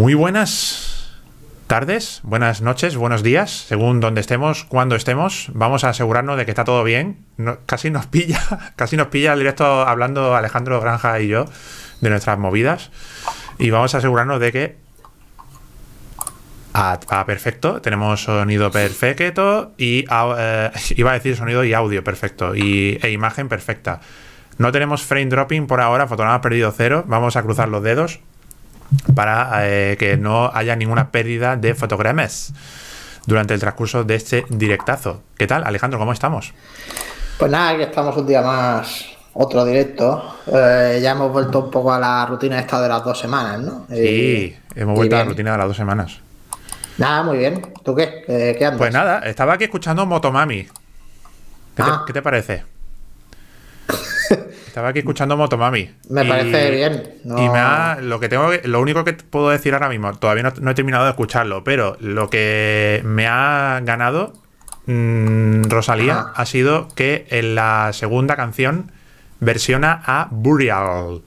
Muy buenas tardes, buenas noches, buenos días, según donde estemos, cuando estemos. Vamos a asegurarnos de que está todo bien. Casi nos pilla, casi nos pilla el directo hablando Alejandro Granja y yo de nuestras movidas. Y vamos a asegurarnos de que ah, perfecto, tenemos sonido perfecto y eh, iba a decir sonido y audio perfecto y, e imagen perfecta. No tenemos frame dropping por ahora, fotograma perdido cero. Vamos a cruzar los dedos para eh, que no haya ninguna pérdida de fotogramas durante el transcurso de este directazo. ¿Qué tal, Alejandro? ¿Cómo estamos? Pues nada, que estamos un día más, otro directo. Eh, ya hemos vuelto un poco a la rutina esta de las dos semanas, ¿no? Sí, Y- hemos vuelto a la rutina de las dos semanas. Nada, muy bien. ¿Tú qué? ¿Qué, qué andas? Pues nada, estaba aquí escuchando Motomami. ¿Qué te, Ah. qué te parece? Estaba aquí escuchando Motomami. Me Y- parece bien. No- Y me ha, lo que tengo lo único que puedo decir ahora mismo, todavía no, no he terminado de escucharlo, pero lo que me ha ganado mm, Rosalía Ajá. ha sido que en la segunda canción versiona a Burial.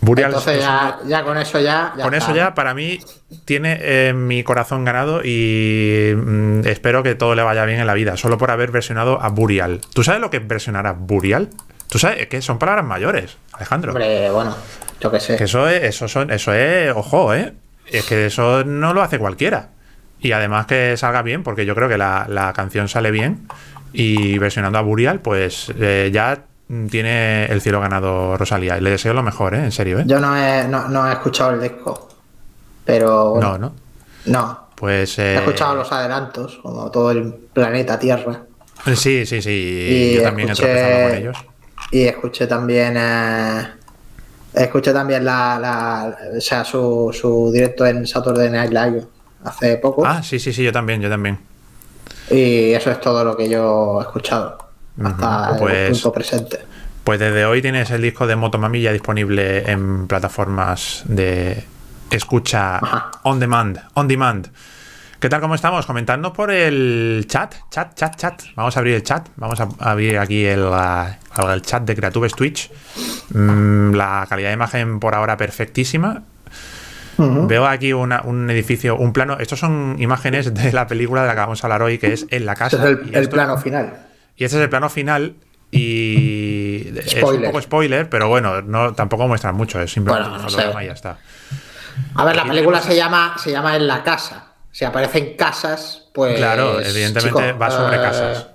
Burial es- Entonces es ya, ya con eso ya. ya con está, eso ya, para mí, tiene eh, mi corazón ganado y mm, espero que todo le vaya bien en la vida, solo por haber versionado a Burial. ¿Tú sabes lo que es versionar a Burial? ¿Tú sabes? Es que son palabras mayores, Alejandro. Hombre, bueno, yo qué sé. Que eso es, eso son, eso es, ojo, ¿eh? Es que eso no lo hace cualquiera. Y además que salga bien, porque yo creo que la, la canción sale bien. Y versionando a Burial, pues eh, ya tiene el cielo ganado Rosalía. Y le deseo lo mejor, ¿eh? En serio, ¿eh? Yo no he, no, no he escuchado el disco. Pero No, bueno, no. no. Pues. He eh, escuchado los adelantos, como todo el planeta Tierra. Sí, sí, sí. Y yo también he tropezado con ellos. Y escuché también. eh, escuché también la, la- o sea, su, su directo en Saturday Night Live hace poco. Ah, sí, sí, sí, yo también, yo también. Y eso es todo lo que yo he escuchado. Hasta pues- el punto presente. Pues desde hoy tienes el disco de Motomami ya disponible en plataformas de escucha Ajá. on demand, on demand. ¿Qué tal? ¿Cómo estamos? Comentadnos por el chat, chat, chat, chat. Vamos a abrir el chat. Vamos a abrir aquí el, el chat de Creatubes Twitch. Mm, la calidad de imagen por ahora perfectísima. Veo aquí una- un edificio, un plano. Estos son imágenes de la película de la que vamos a hablar hoy, que es En la casa. es el, Y el esto- plano final. y este es el plano final. Y es un poco spoiler, pero bueno, no tampoco muestra mucho, es simplemente Bueno, no sé. y ya está. A ver, la película tenemos- se llama, se llama En la casa. Si aparecen casas, pues. claro, evidentemente chico, va sobre eh, casas.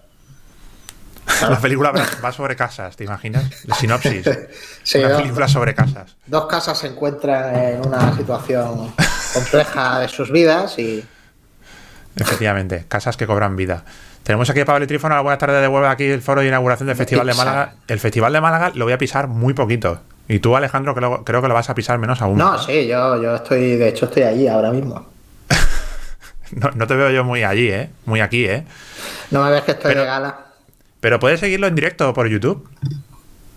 La película va- sobre casas, ¿te imaginas? La sinopsis. Sí, Una película sobre casas. Dos casas se encuentran en una situación compleja de sus vidas y. Efectivamente, casas que cobran vida. Tenemos aquí a Pablo Trífono, la buenas tardes de vuelta aquí el foro de inauguración del Festival de. Málaga. El Festival de Málaga lo voy a pisar muy poquito. Y tú, Alejandro, creo, creo que lo vas a pisar menos aún. No, sí, yo, yo estoy, de hecho, estoy allí ahora mismo. No, no te veo yo muy allí, ¿eh? Muy aquí, ¿eh? No me ves que estoy Pero- de gala. Pero puedes seguirlo en directo por YouTube.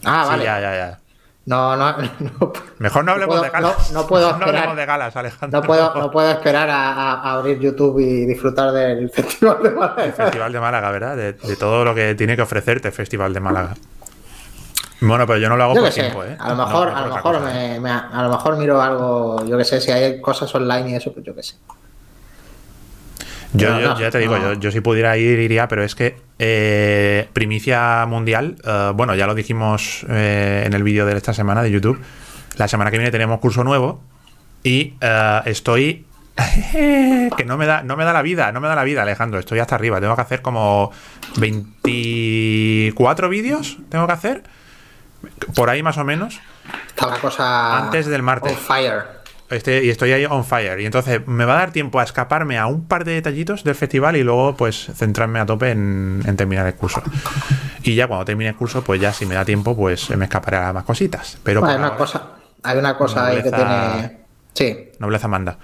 Ah, Sí, vale. ya, ya, ya. No, no, no, Mejor no hablemos puedo- de galas. no- no puedo Mejor no esperar. hablemos de galas, Alejandro. no puedo, no puedo esperar a, abrir YouTube y disfrutar del Festival de Málaga. Festival de Málaga, ¿verdad? De, de todo lo que tiene que ofrecerte el Festival de Málaga. Bueno, pero yo no lo hago Yo por sé, tiempo, ¿eh? a lo No mejor, a lo mejor cosa, ¿eh? me, me- a lo mejor miro algo, yo qué sé, si hay cosas online y eso, pues yo qué sé. Yo, No, yo- te digo, no. yo, yo si pudiera ir, iría, pero es que eh, primicia mundial, eh, bueno, ya lo dijimos eh, en el vídeo de esta semana de YouTube, la semana que viene tenemos curso nuevo y estoy... que no me, da, no me da la vida, no me da la vida, Alejandro, estoy hasta arriba, tengo que hacer como 24 vídeos, tengo que hacer, por ahí más o menos. Está la cosa. Antes del martes. On fire. Este- y estoy ahí on fire. Y entonces me va a dar tiempo a escaparme a un par de detallitos del festival y luego pues centrarme a tope en, en terminar el curso. Y ya cuando termine el curso, pues ya si me da tiempo, pues me escaparé a más cositas. Pero Bueno, hay una ahora, cosa, hay una cosa ahí que Nobleza- tiene. Sí, nobleza manda.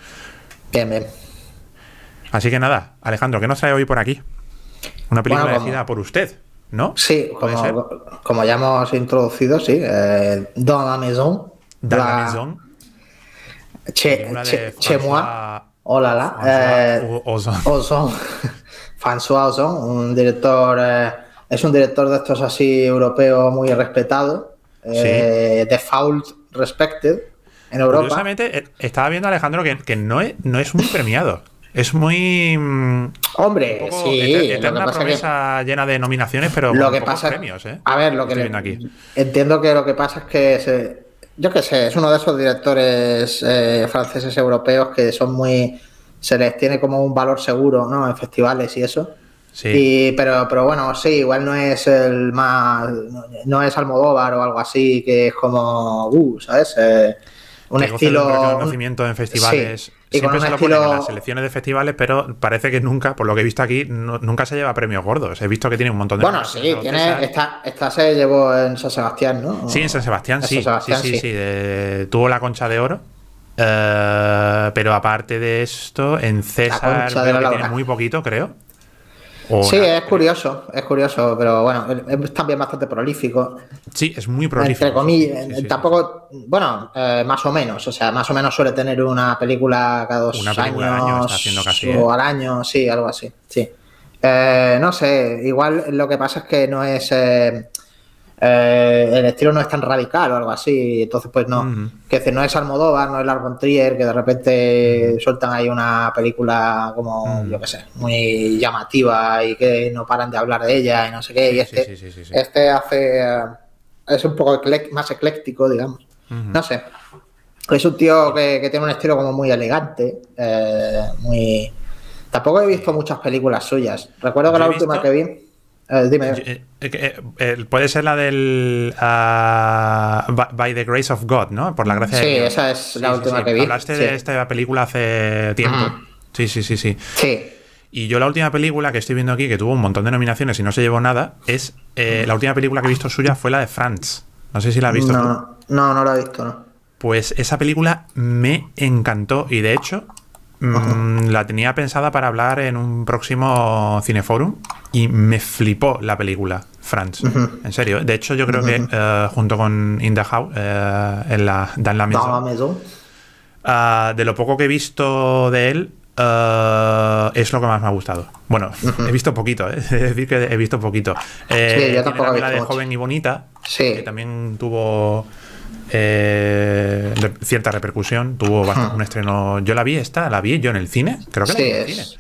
bien, bien. Así que nada, Alejandro, ¿qué nos trae hoy por aquí? Una película Bueno, como- por usted, ¿no? Sí, como, como ya hemos introducido, sí. Eh, Dans la maison. Dans la la- Maison, Che, che, che moi. François- Hola, la. François Eh, Ozon. Ozon. François Ozon, un director. eh, es un director de estos así europeos muy respetado. Eh, Default Respected. en Europa. Curiosamente, eh, estaba viendo Alejandro que, que no, es, no es muy premiado. Es muy. mm, Hombre, sí. eter- eterna pasa que- promesa llena de nominaciones, pero lo que pasa premios, ¿eh? a ver lo que le- aquí. entiendo que lo que pasa es que se- yo qué sé es uno de esos directores eh, franceses europeos que son muy se les tiene como un valor seguro no en festivales y eso Sí. y pero pero bueno sí igual no es el más no, es Almodóvar o algo así que es como uh, sabes Eh, un de un estilo reconocimiento en festivales. Sí, Siempre se lo ponen en las selecciones de festivales, pero parece que nunca, por lo que he visto aquí, no- nunca se lleva premios gordos. He visto que tiene un montón de. bueno sí tiene esta esta se llevó en San Sebastián no Sí, en San Sebastián, sí. San Sebastián, sí, sí, sí. sí, de- tuvo la concha de oro. Eh, pero aparte de esto, en César la que tiene muy poquito, creo. Sí, nada, es curioso, es curioso, pero bueno, es también bastante prolífico. Sí, es muy prolífico. Entre comillas, Sí, sí, sí, tampoco, bueno, eh, más o menos, o sea, más o menos suele tener una película cada dos Una película al años año está haciendo casi, o ¿eh? al año, sí, algo así, sí. Eh, no sé, igual lo que pasa es que no es, eh, el estilo no es tan radical o algo así, entonces pues no, que decir, no es Almodóvar, no es Lars von Trier, que de repente sueltan ahí una película como, yo qué sé, muy llamativa y que no paran de hablar de ella y no sé qué, y este, sí, este hace, eh, es un poco más ecléctico, digamos, no sé. Es un tío que, que tiene un estilo como muy elegante, eh, muy... Tampoco he visto muchas películas suyas. Recuerdo que la última visto- que vi... eh, dime. Eh, eh, puede ser la del ah, By- the Grace of God, ¿no? Por la gracia Sí, de Dios. esa es la última que vi, Hablaste sí. de esta película hace tiempo. Sí, sí, sí, sí. Sí. Y yo la última película que estoy viendo aquí, que tuvo un montón de nominaciones y no se llevó nada, es la última película que he visto suya fue la de Franz. No sé si la has visto tú. No, no, no lo he visto, no. Pues esa película me encantó y de hecho mm, la tenía pensada para hablar en un próximo Cineforum y me flipó la película, Franz. En serio. De hecho, yo creo que eh, junto con In the House, eh, en la, Dan la maison. ah, de lo poco que he visto de él, eh, es lo que más me ha gustado. Bueno, he visto poquito, ¿eh? es decir, que he visto poquito. Eh, Sí, yo tampoco he también la visto de mucho. Joven y Bonita, Sí. que también tuvo eh, re- cierta repercusión, tuvo bastante- un estreno. Yo la vi esta, la vi yo en el cine, creo que la Sí, vi en el es. cine.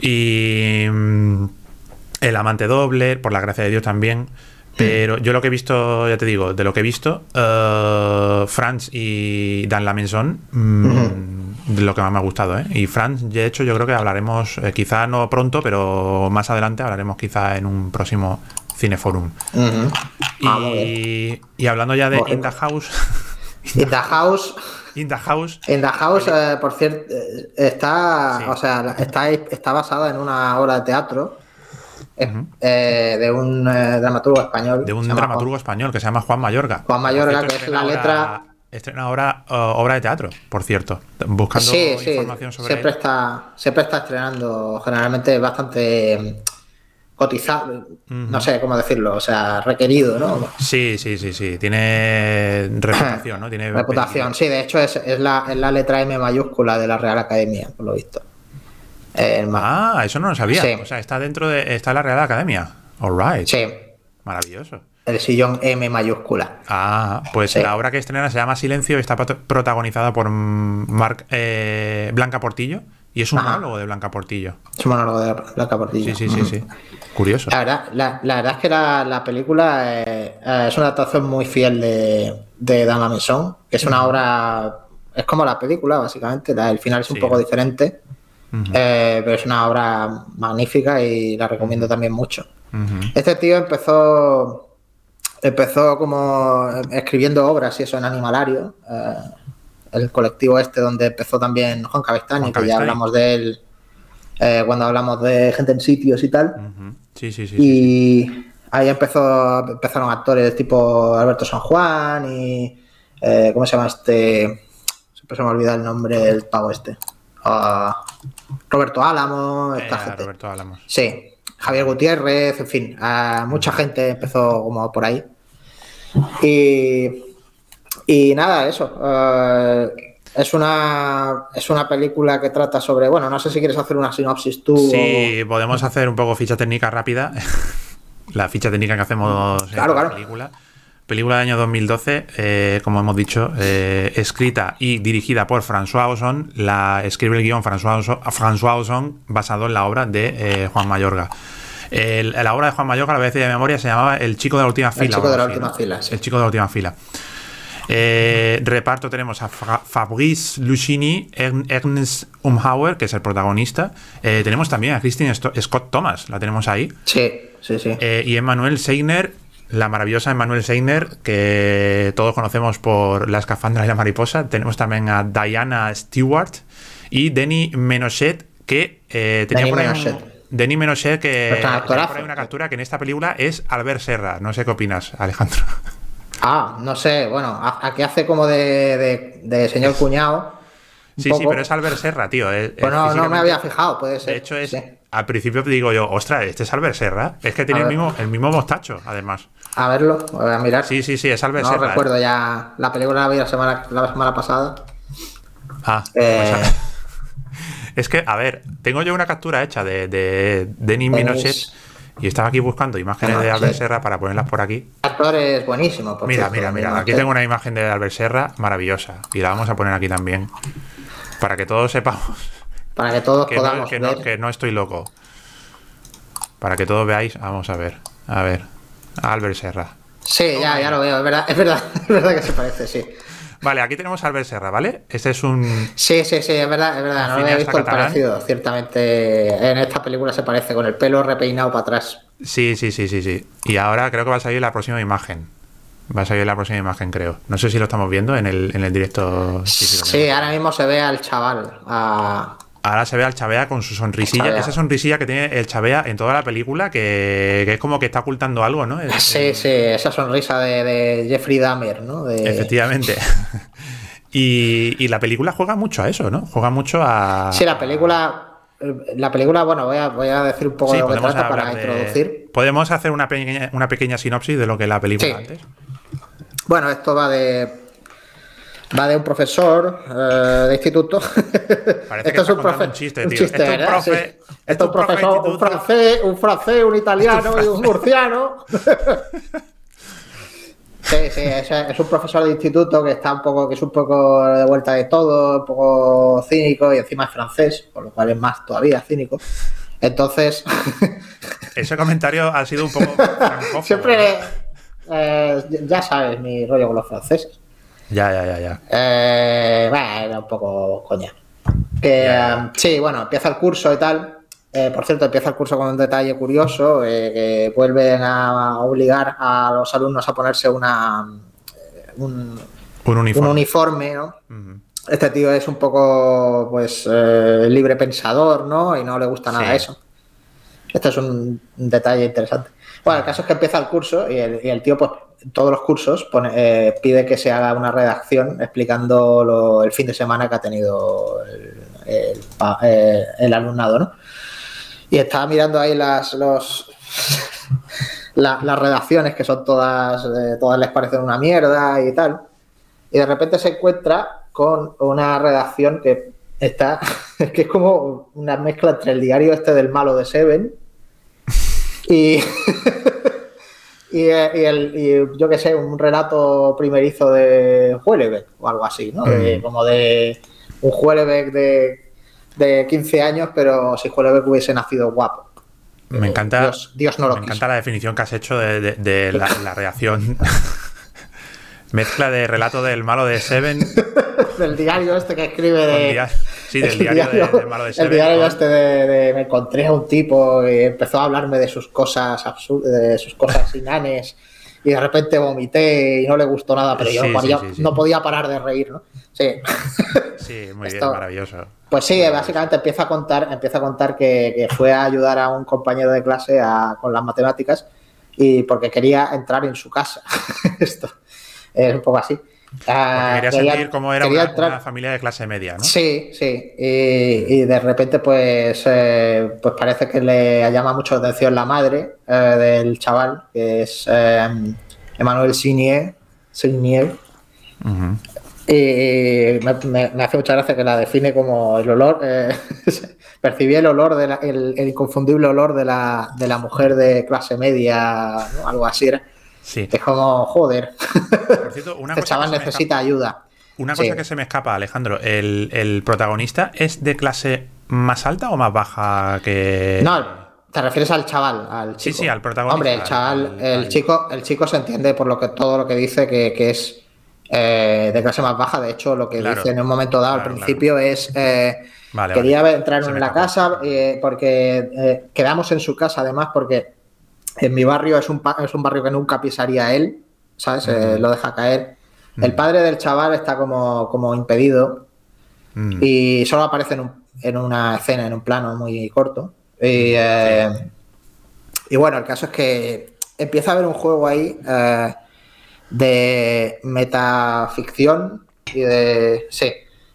Y mm, El amante doble, por la gracia de Dios también. Pero yo lo que he visto, ya te digo, de lo que he visto, eh, Franz y Dan la Maison, mm, de lo que más me ha gustado. ¿eh? Y Franz, de hecho, yo creo que hablaremos, eh, quizá no pronto, pero más adelante hablaremos quizá en un próximo Cineforum. Ah, bien. Y, y hablando ya de Muy In the House, In the House, In the House, In the House, eh, por cierto, eh, está, Sí. o sea, está, está basada en una obra de teatro eh, eh, de un eh, dramaturgo español. de un dramaturgo español que se llama Juan Mayorga. Juan Mayorga, cierto, que es la letra- Estrena ahora obra de teatro, por cierto. Juan. Buscando Sí, sí, información sobre siempre él. está, siempre está estrenando, generalmente bastante cotizado, no sé cómo decirlo, o sea, requerido, ¿no? Sí, sí, sí, sí. Tiene reputación, ¿no? Tiene Reputación, sí, de hecho es, es la, es la letra M mayúscula de la Real Academia, por lo visto. Eh, Ah, eso no lo sabía. Sí. O sea, está dentro de. Está la Real Academia. All right. sí, Maravilloso. el sillón M mayúscula. Ah, pues Sí. la obra que estrena se llama Silencio y está prot- protagonizada por Marc, eh, Blanca Portillo. Y es un Ajá. monólogo de Blanca Portillo. Es un monólogo de Blanca Portillo. Sí, sí, sí, sí. Curioso. La verdad, la, la verdad es que la, la película eh, eh, es una adaptación muy fiel de, de Dan que es una obra, es como la película, básicamente, el final es un Sí. poco diferente, eh, pero es una obra magnífica y la recomiendo también mucho. Este tío empezó empezó como escribiendo obras y eso en Animalario, eh, el colectivo este donde empezó también Juan Cabestaño, Juan que ya hablamos de él eh, cuando hablamos de gente en sitios y tal. Sí, sí, sí. sí. Y ahí empezó, empezaron actores tipo Alberto San Juan y. eh, ¿Cómo se llama este? Siempre se me olvida el nombre del pavo este. Ah, Roberto Álamo, Eh, esta gente. Roberto Álamos. Sí, Javier Gutiérrez, en fin, ah, mucha gente empezó como por ahí. Y, y nada, eso. eh, es una, es una película que trata sobre. Bueno, no sé si quieres hacer una sinopsis tú. Sí, podemos hacer un poco ficha técnica rápida. la ficha técnica que hacemos en Claro, la claro. película. película del año 2012, eh, como hemos dicho, eh, escrita y dirigida por François Ozon. La escribe el guion François Ozon, François Ozon basado en la obra de eh, Juan Mayorga. El- la obra de Juan Mayorga, a la vez de memoria, se llamaba El chico de la última fila. chico o de la última fila, sí. El chico de la última fila. Eh, reparto tenemos a Fra- Fabrice Lucchini, Ern- Ernest Umhauer, que es el protagonista. Eh, tenemos también a Christine Sto- Scott Thomas, la tenemos ahí. Sí, sí, sí. Eh, y Emmanuel Seigner, la maravillosa Emmanuel Seigner, que todos conocemos por La escafandra y la mariposa. Tenemos también a Diana Stewart y Denny Menochet, que tenía Denis por ahí un- Menochet. Que está tenía actorazo. por ahí una captura que en esta película es Albert Serra. No sé qué opinas, Alejandro. Ah, no sé, bueno, a- aquí hace como de, de- de señor cuñado. Sí, sí, pero es Albert Serra, tío. es- Pues es no, no me había fijado, puede ser. De hecho, es. sí. Al principio digo yo, ostras, este es Albert Serra. Es que tiene A el mismo, el mismo mostacho, además. A verlo, voy a mirar. Sí, sí, sí, es Albert no Serra. ¿eh? recuerdo ya. La película la vi la semana, la semana pasada. Ah, Eh, pues, es que, a ver, tengo yo una captura hecha de, de Denis Denis- Minochet y estaba aquí buscando imágenes de Albert sí. Serra para ponerlas por aquí. El actor es buenísimo. por Mira, mira, mira, aquí tengo una imagen de Albert Serra maravillosa y la vamos a poner aquí también para que todos sepamos Para que todos que no, podamos que no- ver. que no estoy loco. Para que todos veáis, vamos a ver, a ver, Albert Serra. Sí, ya, ya lo veo, es verdad, es verdad, es verdad que se parece, sí. Vale, aquí tenemos a Albert Serra, ¿vale? Este es un... Sí, sí, sí, es verdad, es verdad, no había Cineasta visto el catalán. parecido. Ciertamente en esta película se parece con el pelo repeinado para atrás. Sí, sí, sí, sí, sí. Y ahora creo que va a salir la próxima imagen. Va a salir la próxima imagen, creo. No sé si lo estamos viendo en el, en el directo. Sí, ahora mismo se ve al chaval. a- Ahora se ve al Chavea con su sonrisilla. Esa sonrisilla que tiene el Chavea en toda la película, que, que es como que está ocultando algo, ¿no? Es- Sí, sí, esa sonrisa de, de Jeffrey Dahmer, ¿no? De- Efectivamente. y, y la película juega mucho a eso, ¿no? Juega mucho a. Sí, la película. La película, bueno, voy a, voy a decir un poco Sí, de lo que trata para de- introducir. Podemos hacer una pequeña, una pequeña sinopsis de lo que es la película Sí. antes. Bueno, esto va de. Va de un profesor eh, de instituto. Parece que un chiste, tío. Esto es un profe- Sí. esto Esto es un un profesor, un francés, un francés, un italiano y un murciano. Sí, sí, es, es un profesor de instituto que está un poco, que es un poco de vuelta de todo, un poco cínico y encima es francés, por lo cual es más todavía cínico. Entonces, Ese comentario ha sido un poco. francófono, siempre, eh, ya sabes mi rollo con los franceses. Ya, ya, ya, ya. Eh, bueno, era un poco coña. Que, Ya. eh, sí, bueno, empieza el curso y tal. Eh, por cierto, empieza el curso con un detalle curioso, eh, que vuelven a obligar a los alumnos a ponerse una, eh, un, Un un uniforme. ¿no? Este tío es un poco, pues, eh, libre pensador, ¿no? Y no le gusta nada Sí. eso. Este es un, detalle interesante. Bueno, el caso es que empieza el curso y el, y el tío, pues, todos los cursos pone, eh, pide que se haga una redacción explicando lo- el fin de semana que ha tenido el, el alumnado, ¿no? Y estaba mirando ahí las, los, la- las redacciones que son todas, eh, todas les parecen una mierda y tal. Y de repente se encuentra con una redacción que está, que es como una mezcla entre el diario este del malo de Seven y, y, eh, y el, y yo qué sé, un relato primerizo de Huelebeck o algo así, ¿no? De- Mm. como de un Huelebeck de, de 15 años, pero si Huelebeck hubiese nacido guapo. Me encanta. Dios, Dios no lo me quiso. encanta la definición que has hecho de, de- de la, la reacción. Mezcla de relato del malo de Seven. Del diario este que escribe de... dia- sí, del el diario, de- del malo de el Seven. diario con- este de, de- me encontré a un tipo y empezó a hablarme de sus cosas absurdas, de sus cosas inanes y de repente vomité y no le gustó nada, pero yo Sí, no, podía, sí, sí, sí. no podía parar de reír, ¿no? Sí. Sí, muy Esto- bien, maravilloso. Pues sí, básicamente empieza a contar, empieza a contar que, que fue a ayudar a un compañero de clase a- con las matemáticas y porque quería entrar en su casa. Esto es un poco así. Ah, Porque quería sentir cómo era una, familia de clase media, ¿no? Sí, sí. Y, y de repente, pues, eh, pues parece que le llama mucho la atención la madre eh, del chaval, que es eh. Signier. Ujú. Y me, me- me hace mucha gracia que la define como el olor. eh, percibí el olor, de la- el, el inconfundible olor de la, de la mujer de clase media, ¿no? algo así era. Sí. Es como, joder. Por cierto, una este cosa chaval necesita ayuda. Una cosa Sí. que se me escapa, Alejandro, ¿el, el protagonista es de clase más alta o más baja que. No, te refieres al chaval, al Sí, chico. sí, al protagonista, Hombre, el al- chaval, al- el al- chico, el chico se entiende por lo que todo lo que dice que, que es eh, de clase más baja. De hecho, lo que Claro. dice en un momento dado Claro, al principio es eh, Vale, quería vale. entrar en la escapa. casa eh, porque quedamos en su casa además porque en mi barrio es un, es un barrio que nunca pisaría él, ¿sabes? Eh, lo deja caer. El padre del chaval está como, como impedido y solo aparece en, un- en una escena, en un plano muy corto. Y, eh, y bueno, el caso es que empieza a haber un juego ahí eh, de metaficción y de. Sí,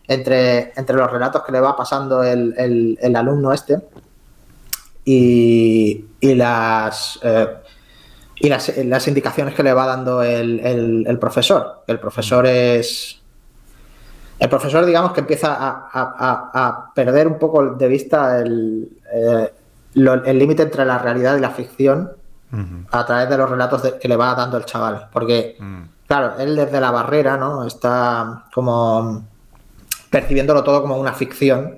entre, entre los relatos que le va pasando el, el- el alumno este y, y las. eh, y las, las indicaciones que le va dando el, el- el profesor. El profesor es. El profesor, digamos, que empieza a, a- a- a perder un poco de vista el eh, el límite entre la realidad y la ficción a través de los relatos de- que le va dando el chaval. Porque, Mm. claro, él desde la barrera, ¿no? Está como percibiéndolo todo como una ficción.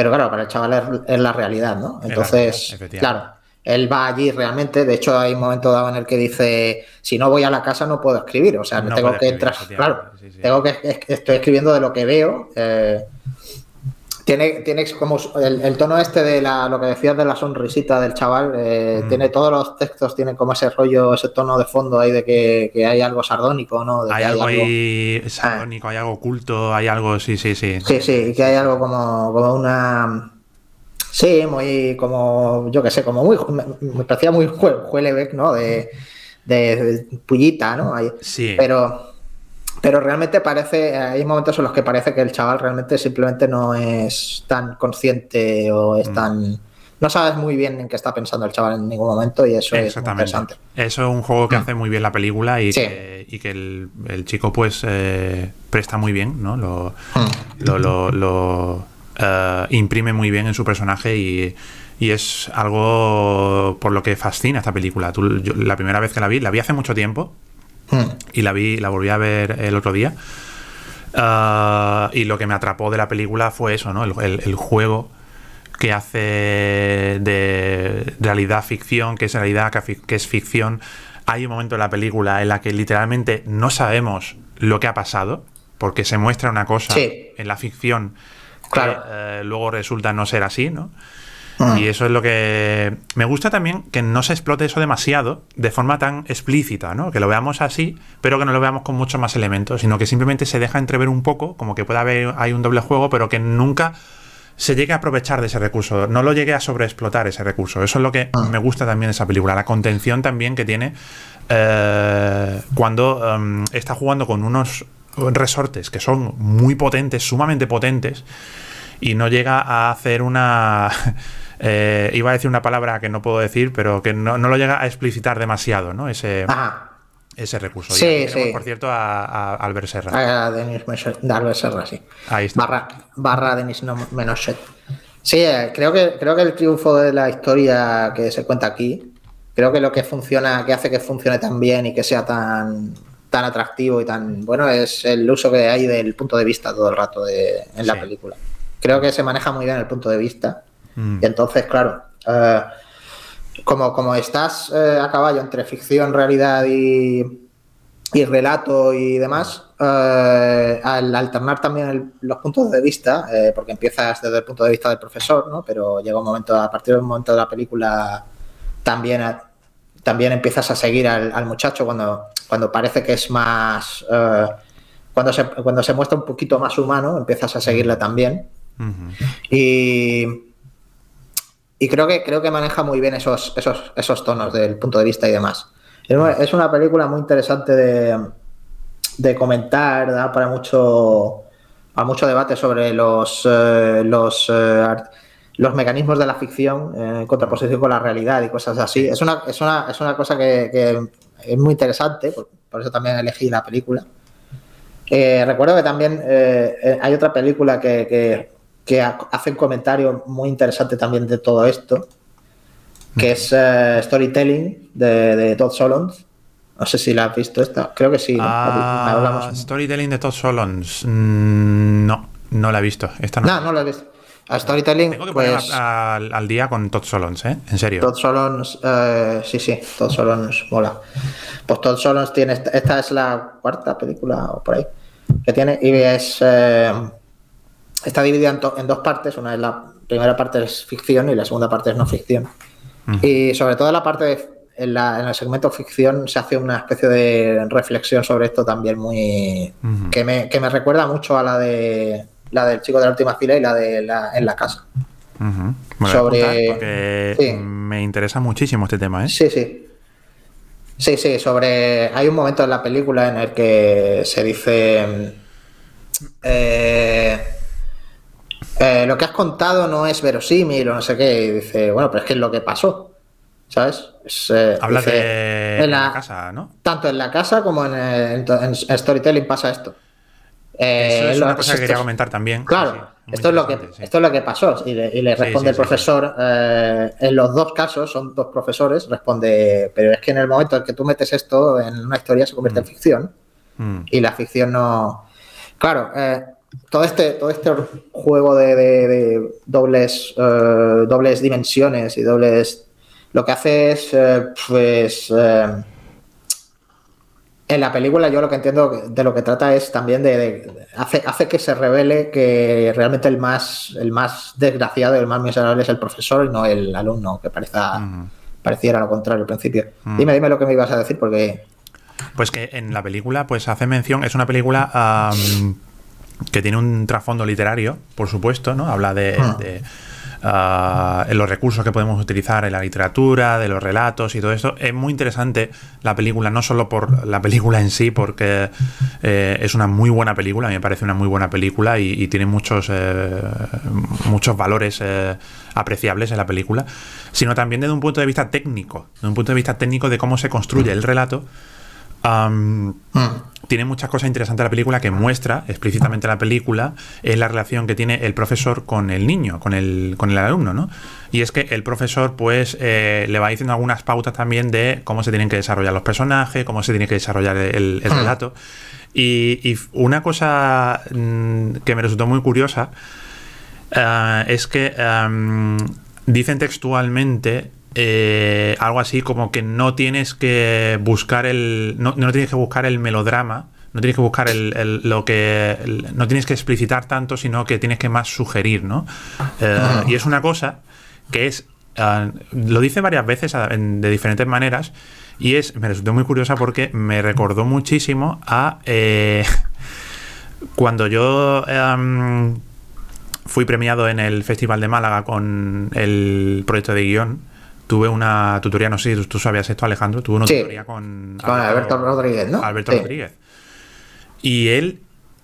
Pero claro, para el chaval es, es la realidad, ¿no? Entonces, realidad, claro, él va allí realmente. De hecho, hay un momento dado en el que dice: Si no voy a la casa, no puedo escribir. O sea, No tengo que entrar. Claro, efectivamente, sí, sí. tengo que. es- Estoy escribiendo de lo que veo. eh, tiene, tiene como el, el tono este de la, lo que decías de la sonrisita del chaval, eh, Mm. tiene todos los textos, tienen como ese rollo, ese tono de fondo ahí de que, que hay algo sardónico, ¿no? De Hay algo ahí sardónico, hay algo oculto, hay algo, sí, sí, sí. Sí, sí, y que hay algo como, como una. Sí, muy como, yo qué sé, como muy. Me, parecía muy Hue- Huelebeck, ¿no? De, de, de pullita, ¿no? Ahí. Sí. Pero, pero realmente parece, hay momentos en los que parece que el chaval realmente simplemente no es tan consciente o Mm. es tan... No sabes muy bien en qué está pensando el chaval en ningún momento y eso es muy interesante. Eso es un juego que hace muy bien la película y Sí. que, y que el, el chico pues eh, presta muy bien, ¿no? Lo, Mm. lo, lo- lo, eh, imprime muy bien en su personaje y, y es algo por lo que fascina esta película. Tú- yo- la primera vez que la vi, la vi hace mucho tiempo Mm. y la vi, la volví a ver el otro día. Ah, y lo que me atrapó de la película fue eso, ¿no? El, el- el juego que hace de realidad ficción, que es realidad, que que es ficción. Hay un momento en la película en la que literalmente no sabemos lo que ha pasado, porque se muestra una cosa Sí. en la ficción que Claro. eh, luego resulta no ser así, ¿no? Mm. Y eso es lo que me gusta también que no se explote eso demasiado de forma tan explícita, ¿no? Que lo veamos así, pero que no lo veamos con muchos más elementos, sino que simplemente se deja entrever un poco, como que puede haber hay un doble juego, pero que nunca se llegue a aprovechar de ese recurso, no lo llegue a sobreexplotar ese recurso. Eso es lo que me gusta también de esa película, la contención también que tiene eh, cuando em, está jugando con unos resortes que son muy potentes, sumamente potentes, y no llega a hacer una... eh, iba a decir una palabra que no puedo decir, pero que no, no lo llega a explicitar demasiado, ¿no? Ese, Ajá. ese recurso. Sí, tenemos, sí. Por cierto, a, a Albert Serra. A Denis Menochet- de Albert Serra, sí. Ahí está. Barra, barra Denis no- Menochet. Sí, eh, creo que, creo que el triunfo de la historia que se cuenta aquí, creo que lo que funciona, que hace que funcione tan bien y que sea tan, tan atractivo y tan bueno es el uso que hay del punto de vista todo el rato de, en la película. Creo que se maneja muy bien el punto de vista. Mm. Y entonces, claro, eh, como, como estás eh, a caballo entre ficción, realidad y, y relato y demás, eh, al alternar también el- los puntos de vista, eh, porque empiezas desde el punto de vista del profesor, ¿no? pero llega un momento, a partir de un momento de la película, también, a- también empiezas a seguir al, al muchacho cuando, cuando parece que es más... eh, cuando se, cuando se muestra un poquito más humano, empiezas a seguirle también. Y, y creo que creo que maneja muy bien esos, esos, esos tonos del punto de vista y demás. Es una- película muy interesante de, de comentar, da para mucho, a mucho debate sobre los, eh, los, eh, los mecanismos de la ficción en contraposición con la realidad y cosas así. Es una, es una, es una cosa que, es muy interesante, por, eso también elegí la película. Eh, recuerdo que también hay otra película que- que ha- hace un comentario muy interesante también de todo esto, que es eh, Storytelling de, de Todd Solondz. No sé si la has visto esta. Creo que sí. Ah, Hablamos. Storytelling de Todd Solons. Mm, no, no la he visto. Esta no. No, no la he visto. A Storytelling, Tengo que pues. al, al día con Todd Solons, ¿eh? En serio. Todd Solons, eh, sí, sí, Todd Solons mola. Pues Todd Solons tiene, esta, esta es la cuarta película o por ahí que tiene y es eh, está dividida en, dos partes. Una es la primera parte es ficción y la segunda parte es no ficción. Y sobre todo la parte de- en, la- en el segmento ficción se hace una especie de reflexión sobre esto también muy que me, que me recuerda mucho a la de la del chico de la última fila y la de la, en la casa. Sobre- apuntar porque sí. me interesa muchísimo este tema, ¿eh? Sí, sí. Sí, sí, sobre. Hay un momento en la película en el que se dice. eh, eh, lo que has contado no es verosímil o no sé qué. Y dice, bueno, pero es que es lo que pasó. ¿Sabes? Es, eh, Hablas dice, de en la- la casa, ¿no? Tanto en la casa como en, eh, en, to- en Storytelling pasa esto. Eh, Eso es lo- una cosa que quería comentar también. Claro, Sí, esto, es lo que, sí. esto es lo que pasó. Y le, y le Sí, responde sí, el profesor, eh, en los dos casos, son dos profesores, responde, pero es que en el momento en que tú metes esto en una historia se convierte en ficción Mm. y la ficción no... Claro, eh, todo, este, todo este juego de, de- de dobles, eh, dobles dimensiones y dobles... Lo que hace es, eh, pues... eh, en la película yo lo que entiendo de lo que trata es también de, de- hace, hace que se revele que realmente el más el más desgraciado el más miserable es el profesor y no el alumno que parezca, Ujú. pareciera lo contrario al principio dime dime lo que me ibas a decir porque Pues que en la película, pues hace mención, es una película am, que tiene un trasfondo literario, por supuesto, ¿no? Habla de, Ah. de, ah, en los recursos que podemos utilizar en la literatura, de los relatos y todo esto. Es muy interesante la película, no solo por la película en sí, porque eh, es una muy buena película, a mí me parece una muy buena película y, y tiene muchos, eh, muchos valores eh, apreciables en la película, sino también desde un punto de vista técnico, desde un punto de vista técnico de cómo se construye el relato. Am, tiene muchas cosas interesantes la película que muestra explícitamente la película es la relación que tiene el profesor con el niño, con el, con el alumno, ¿no? Y es que el profesor, pues, eh, le va diciendo algunas pautas también de cómo se tienen que desarrollar los personajes, cómo se tiene que desarrollar el, el relato. Y, y una cosa mm, que me resultó muy curiosa eh, es que em, dicen textualmente eh, algo así como que no tienes que buscar el. No, no tienes que buscar el melodrama. No tienes que buscar el, el- lo que. el- no tienes que explicitar tanto, sino que tienes que más sugerir, ¿no? Eh, y es una cosa que es. ah, lo dice varias veces ah, en- de diferentes maneras. Y es. Me resultó muy curiosa porque me recordó muchísimo a. eh, cuando yo. em, fui premiado en el Festival de Málaga con el proyecto de guion. Tuve una tutoría, no sé si tú, tú sabías esto, Alejandro. Tuve una Sí. tutoría con, con Alberto Rodríguez no Alberto Sí. Rodríguez. Y él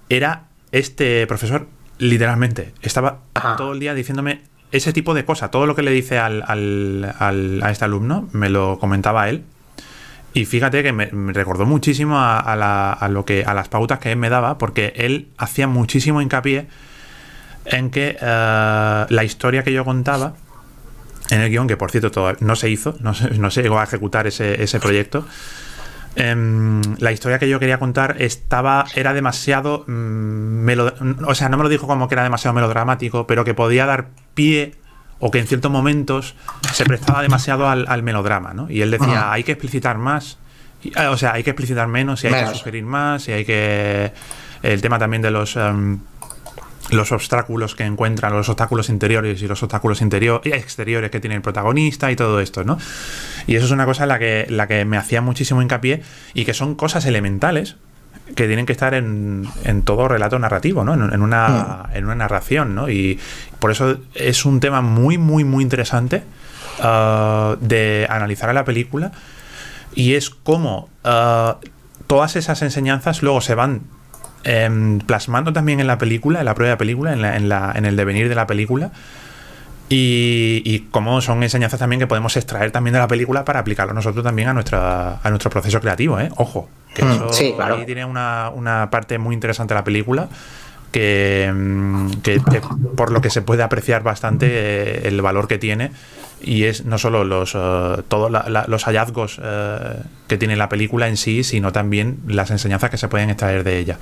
era este profesor, literalmente. Estaba Ajá. todo el día diciéndome ese tipo de cosas. Todo lo que le dice al, al- al- a este alumno me lo comentaba él. Y fíjate que me, me recordó muchísimo a, a la- a lo que, a las pautas que él me daba, porque él hacía muchísimo hincapié en que eh, la historia que yo contaba en el guion, que por cierto toda- no se hizo, no se, no se llegó a ejecutar ese, ese proyecto, em, la historia que yo quería contar estaba era demasiado mm, melo- o sea no me lo dijo como que era demasiado melodramático pero que podía dar pie o que en ciertos momentos se prestaba demasiado al, al melodrama ¿no? y él decía Ajá. hay que explicitar más y, eh, o sea hay que explicitar menos y hay Menos. que sugerir más y hay que el tema también de los em, los obstáculos que encuentran, los obstáculos interiores y los obstáculos interior, exteriores que tiene el protagonista y todo esto, ¿no? Y eso es una cosa en la que, la que me hacía muchísimo hincapié y que son cosas elementales que tienen que estar en, en todo relato narrativo, ¿no? En, en una, en una narración, ¿no? Y por eso es un tema muy, muy, muy interesante ah, de analizar a la película y es cómo ah, todas esas enseñanzas luego se van em, plasmando también en la película, en la propia película, en, la- en la- en el devenir de la película. Y, y cómo son enseñanzas también que podemos extraer también de la película para aplicarlo nosotros también a, nuestra, a nuestro proceso creativo, ¿eh? Ojo, que Mm, eso sí, claro. ahí tiene una, una parte muy interesante de la película que, mm, que- que por lo que se puede apreciar bastante eh, el valor que tiene y es no solo los eh, todos la- la- los hallazgos eh, que tiene la película en sí, sino también las enseñanzas que se pueden extraer de ella.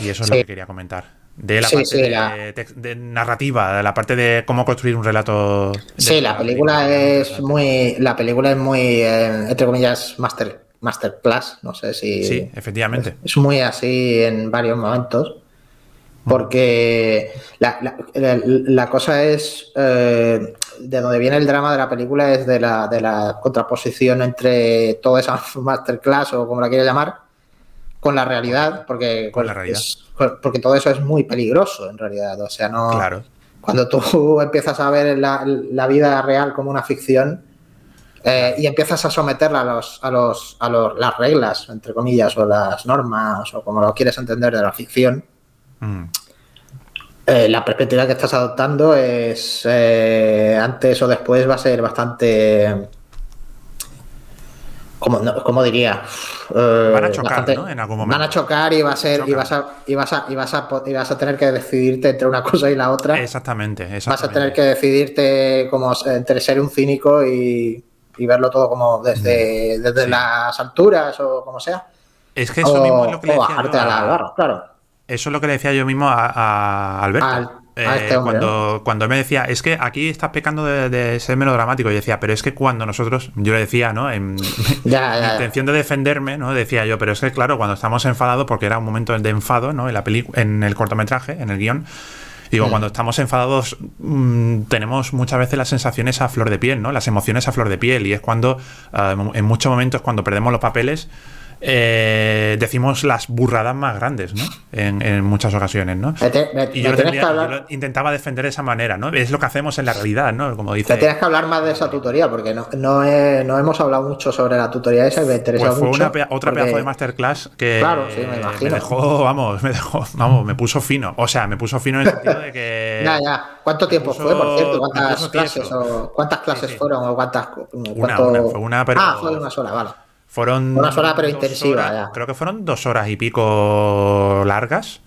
Y eso es lo que quería comentar. De la Sí, parte sí, de, la- tex- de narrativa, de la parte de cómo construir un relato. Sí, la película es muy. La película es muy, eh, entre comillas, master, masterclass. No sé si. Sí, efectivamente. Es muy así en varios momentos. Porque la, la- la- la cosa es. eh, de donde viene el drama de la película es de la, de la contraposición entre toda esa masterclass o como la quieras llamar con la realidad. Porque, Con la realidad. es- porque todo eso es muy peligroso en realidad. O sea, no. Claro. Cuando tú empiezas a ver la, la vida real como una ficción eh, y empiezas a someterla a los, a los, a los, las reglas, entre comillas, o las normas, o como lo quieres entender de la ficción, Mm. Eh, la perspectiva que estás adoptando es eh, antes o después va a ser bastante. Como, no- ¿cómo diría? Eh, Van a chocar, ¿no? En algún momento. Van a chocar y va a ser, y vas a, y vas a, y vas a, po- y vas a tener que decidirte entre una cosa y la otra. Exactamente, Vas a tener que decidirte como entre ser un cínico y, y verlo todo como desde, desde Sí. las alturas o como sea. Es que eso o, mismo es lo que le decía a la barra, claro. Eso es lo que le decía yo mismo a, a Alberto. Al- a Eh, este hombre, cuando, me decía, es que aquí estás pecando de, de ser melodramático. Yo decía, pero es que cuando nosotros, yo le decía, ¿no? En Ya, ya, mi ya. intención de defenderme, ¿no? Decía yo, pero es que claro, cuando estamos enfadados, porque era un momento de enfado, ¿no? En la peli en el cortometraje, en el guion. Digo, Mm. cuando estamos enfadados, mm, tenemos muchas veces las sensaciones a flor de piel, ¿no? Las emociones a flor de piel. Y es cuando, ah, en muchos momentos, cuando perdemos los papeles, eh, decimos las burradas más grandes, ¿no? En, en muchas ocasiones, ¿no? Me te- me- Y yo, lo tendría- yo hablar- lo intentaba defender de esa manera, ¿no? Es lo que hacemos en la realidad, ¿no? Como dice. Te tienes que hablar más de esa tutoría porque no, no, he- no hemos hablado mucho sobre la tutoría esa y me interesa Pues fue mucho. una otra porque- pedazo de masterclass que Claro, sí, me imagino. dejó, vamos, me dejó, vamos, me puso fino. O sea, me puso fino en el sentido de que. Ya, ya. ¿Cuánto tiempo puso- fue, por cierto? ¿Cuántas clases, o, ¿cuántas clases sí. fueron o cuántas? Una, cuánto- una, fue una, pero- Ah, fue una sola, vale. Fueron. Una sola, pero intensiva, horas- ya. Creo que fueron dos horas y pico largas.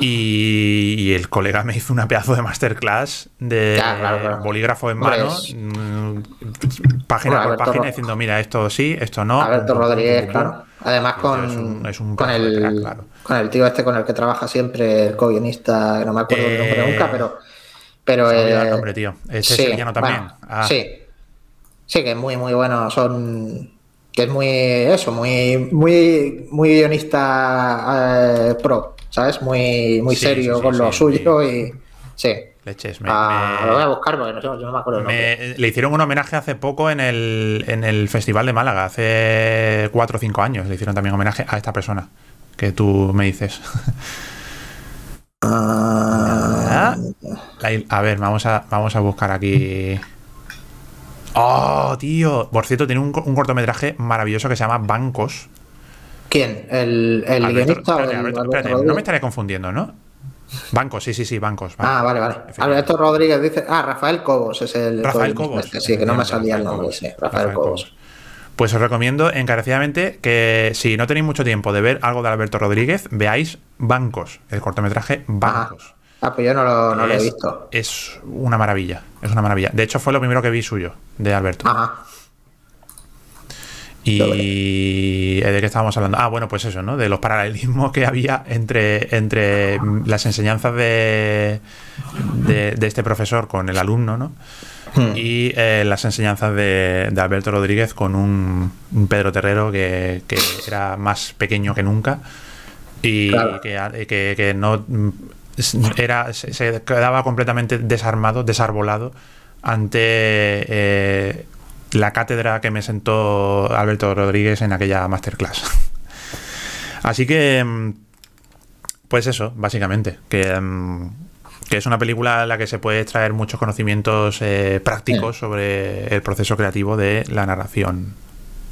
Y, y el colega me hizo una pedazo de masterclass de Ya, claro, claro. bolígrafo en mano, es- mm, página por página, diciendo, mira, esto sí, esto no. Alberto Rodríguez, claro. Además con, es un- es un con, el, crack, claro. con el tío este con el que trabaja siempre, el co-guionista, que no me acuerdo el nombre Eh, nunca, pero... pero se el eh, nombre, tío. Este es sevillano también. bueno, Ah. Sí. Sí, que es muy, muy bueno. Son... Que es muy... Eso, muy... Muy, muy guionista eh, pro, ¿sabes? Muy, muy Sí, serio sí, sí, con lo suyo y... Sí. Leches, me- Ah, me- Lo voy a buscar porque no, sé, yo no me acuerdo el me- le hicieron un homenaje hace poco en el, en el Festival de Málaga, hace cuatro o cinco años. Le hicieron también homenaje a esta persona que tú me dices. Ah, La- a ver, vamos a, vamos a buscar aquí. ¡Oh, tío! Por cierto, tiene un, co- un cortometraje maravilloso que se llama Bancos. ¿Quién? ¿El, el Alberto- guionista o espérate, el Alberto, Alberto espérate, no me estaré confundiendo, ¿no? Bancos, sí, sí, sí, Bancos. Ah, vale, vale. Alberto Rodríguez dice. Ah, Rafael Cobos es el. Rafael Cobos. este, sí, que no me salía el nombre. Sí, Rafael, Cobos. Pues os recomiendo encarecidamente que si no tenéis mucho tiempo de ver algo de Alberto Rodríguez, veáis Bancos, el cortometraje Ajá. Ah, pues yo no lo, no lo he es, visto. es una maravilla, es una maravilla. De hecho, fue lo primero que vi suyo, de Alberto. Ajá. Y eh, de qué estábamos hablando. Ah, bueno, pues eso, ¿no? De los paralelismos que había entre, entre las enseñanzas de, de, de este profesor con el alumno, ¿no? Hmm. Y eh, las enseñanzas de, de Alberto Rodríguez con un, un Pedro Terrero que, que era más pequeño que nunca y Claro. que, que- que no era se, se quedaba completamente desarmado, desarbolado ante eh, la cátedra que me sentó Alberto Rodríguez en aquella masterclass. Así que, mm, pues eso, básicamente, que, mm, que es una película en la que se puede extraer muchos conocimientos eh, prácticos sobre el proceso creativo de la narración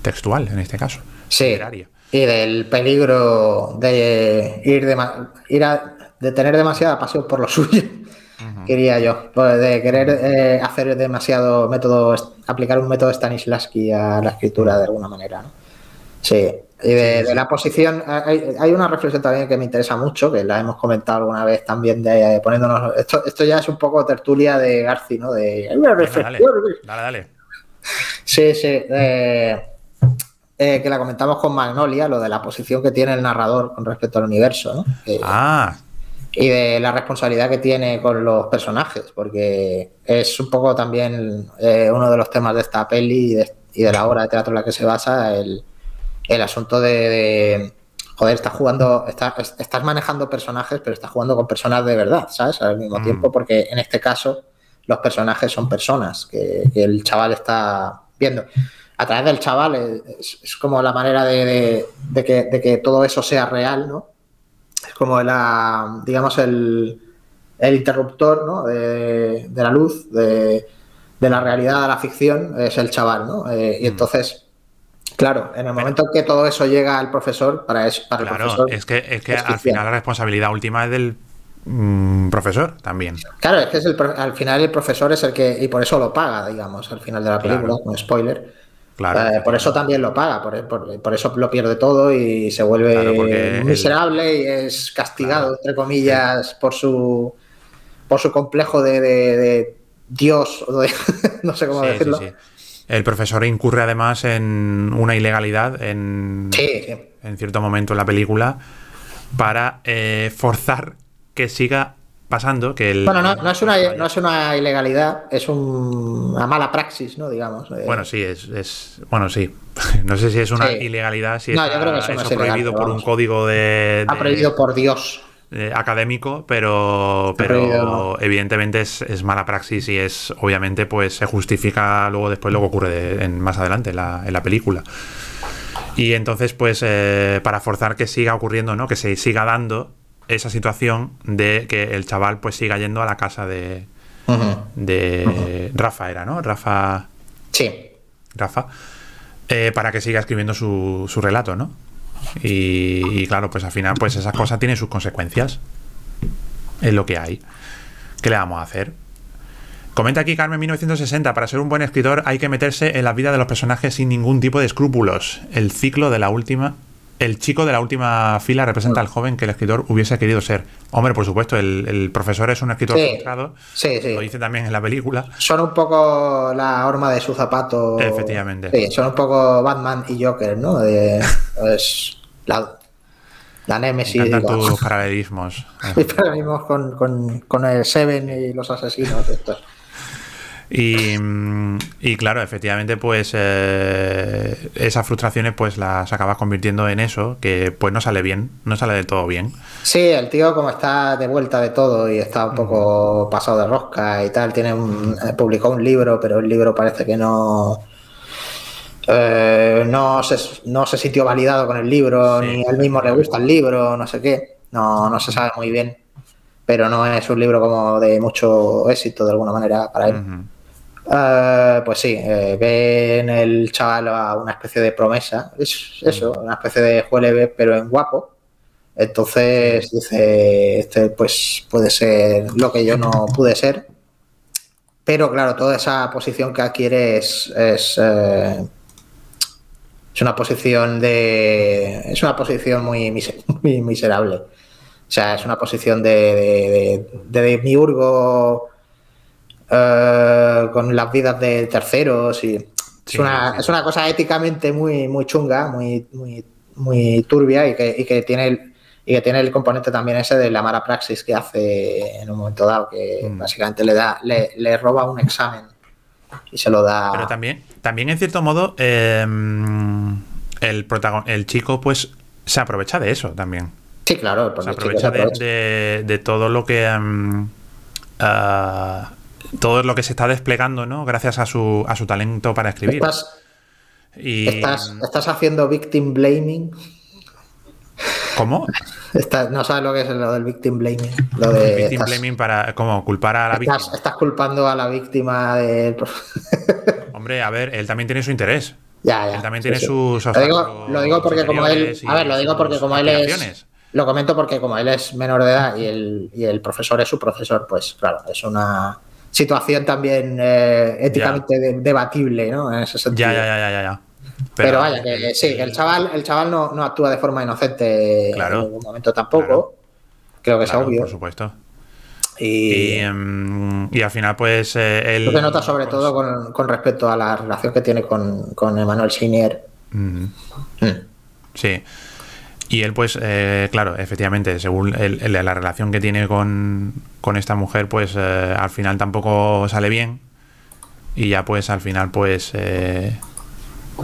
textual, en este caso. Sí. literaria. Y del peligro de ir, dema- ir a, de tener demasiada pasión por lo suyo, quería yo. Pues de querer eh, hacer demasiado método, aplicar un método Stanislavski a la escritura de alguna manera. ¿no? Sí. Y de, la posición, hay, una reflexión también que me interesa mucho, que la hemos comentado alguna vez también, de, poniéndonos. Esto, esto ya es un poco tertulia de Garci, ¿no? De. Dale, dale, Sí, sí. Eh, eh, que la comentamos con Magnolia, lo de la posición que tiene el narrador con respecto al universo, ¿no? ah. Y de la responsabilidad que tiene con los personajes, porque es un poco también eh, uno de los temas de esta peli y de, y de la obra de teatro en la que se basa el el asunto de, joder, estás jugando, estás, estás, manejando personajes, pero estás jugando con personas de verdad, ¿sabes? Al mismo mm. tiempo, porque en este caso los personajes son personas que, el chaval está viendo. A través del chaval es, como la manera de, que, todo eso sea real, ¿no? Es como la, digamos, el, interruptor ¿no? de, la luz, de, la realidad a la ficción, es el chaval, ¿no? Eh, y mm. entonces Claro, en el momento que todo eso llega al profesor, para, eso, para el profesor. Es que, es que al final la responsabilidad última es del mm, profesor también. Claro, es que es el, al final el profesor es el que. Y por eso lo paga, digamos, al final de la película, con spoiler. Claro, eh, por eso también lo paga, por, eso lo pierde todo y se vuelve miserable y es castigado, entre comillas, por su por su complejo de, Dios, no sé cómo decirlo. El profesor incurre además en una ilegalidad en, en cierto momento en la película para eh, forzar que siga pasando que el bueno no, es una no es una ilegalidad es una mala praxis no digamos eh. bueno sí es, bueno sí no sé si es una ilegalidad si no, yo creo que eso, prohibido por un código de, de, ha prohibido por Dios eh, académico, pero, pero evidentemente es, mala praxis y es, obviamente, pues se justifica luego después lo que ocurre en, más adelante en la, película. Y entonces, pues, eh, para forzar que siga ocurriendo, ¿no? Que se siga dando esa situación de que el chaval pues siga yendo a la casa de, de Rafa, era, ¿no? Rafa. Sí. Rafa. Eh, para que siga escribiendo su, su relato, ¿no? Y, claro, pues al final, pues esas cosas tienen sus consecuencias. Es lo que hay. ¿Qué le vamos a hacer? Comenta aquí Carmen 1960, para ser un buen escritor hay que meterse en la vida de los personajes sin ningún tipo de escrúpulos. El ciclo de la última el chico de la última fila representa al joven que el escritor hubiese querido ser. Hombre, por supuesto, el, profesor es un escritor frustrado. Sí, sí. Lo dice también en la película. Son un poco la horma de su zapato. Efectivamente. Sí, son un poco Batman y Joker, ¿no? De, pues, la, la Nemesis. Me tus paralelismos. paralelismos con, con, con, el Seven y los asesinos. Estos. Y, claro, efectivamente, pues eh, esas frustraciones pues las acabas convirtiendo en eso, que pues no sale bien, no sale del todo bien. Sí, el tío como está de vuelta de todo y está un poco pasado de rosca y tal, tiene un, eh, publicó un libro, pero el libro parece que no... Eh, no, se, no se sintió validado con el libro, ni a él mismo le gusta el libro, no sé qué, no, no se sabe muy bien, pero no es un libro como de mucho éxito de alguna manera para él. Eh, pues sí, eh, ve en el chaval a una especie de promesa, es eso, una especie de jueleve, pero en guapo. Entonces dice, este pues puede ser lo que yo no pude ser. Pero claro, toda esa posición que adquiere es, es, eh, una posición de. es una posición muy, muy, miserable. O sea, es una posición de, de, de, de miurgo eh, con las vidas de terceros y es, una, es una cosa éticamente muy, muy chunga, muy, muy, muy turbia y que, y que tiene el, y que tiene el componente también ese de la mala praxis que hace en un momento dado, que mm. básicamente le da, le, le, roba un examen y se lo da. Pero también, también en cierto modo, em, el, el chico pues se aprovecha de eso también. Sí, claro, se aprovecha, De, de, todo lo que um, todo lo que se está desplegando, ¿no? Gracias a su, a su talento para escribir. Estás, y... estás, estás haciendo victim blaming. ¿Cómo? no sabes lo que es lo del victim blaming. Lo de, victim blaming para ¿cómo? culpar a la víctima. Estás culpando a la víctima del. Hombre, a ver, él también tiene su interés. Ya, ya. Él también tiene sus. Lo digo, lo digo porque como él. A ver, lo digo porque como él es. Lo comento porque como él es menor de edad y el, y el profesor es su profesor, pues claro, es una situación también eh, éticamente debatible, ¿no? En ese sentido. Ya, ya, ya, ya, ya. Pero, vaya, que sí, que el chaval, el chaval no, no actúa de forma inocente Claro. en ningún momento tampoco. Creo que es Claro, obvio. Por supuesto. Y, Y, em, y al final, pues eh, él. lo que nota sobre pues, todo con, con respecto a la relación que tiene con, con Emanuel Sinier. ujú, Mm. Sí. Y él, pues, eh, claro, efectivamente, según el- la relación que tiene con, con esta mujer, pues eh, al final tampoco sale bien. Y ya, pues, al final, pues, eh,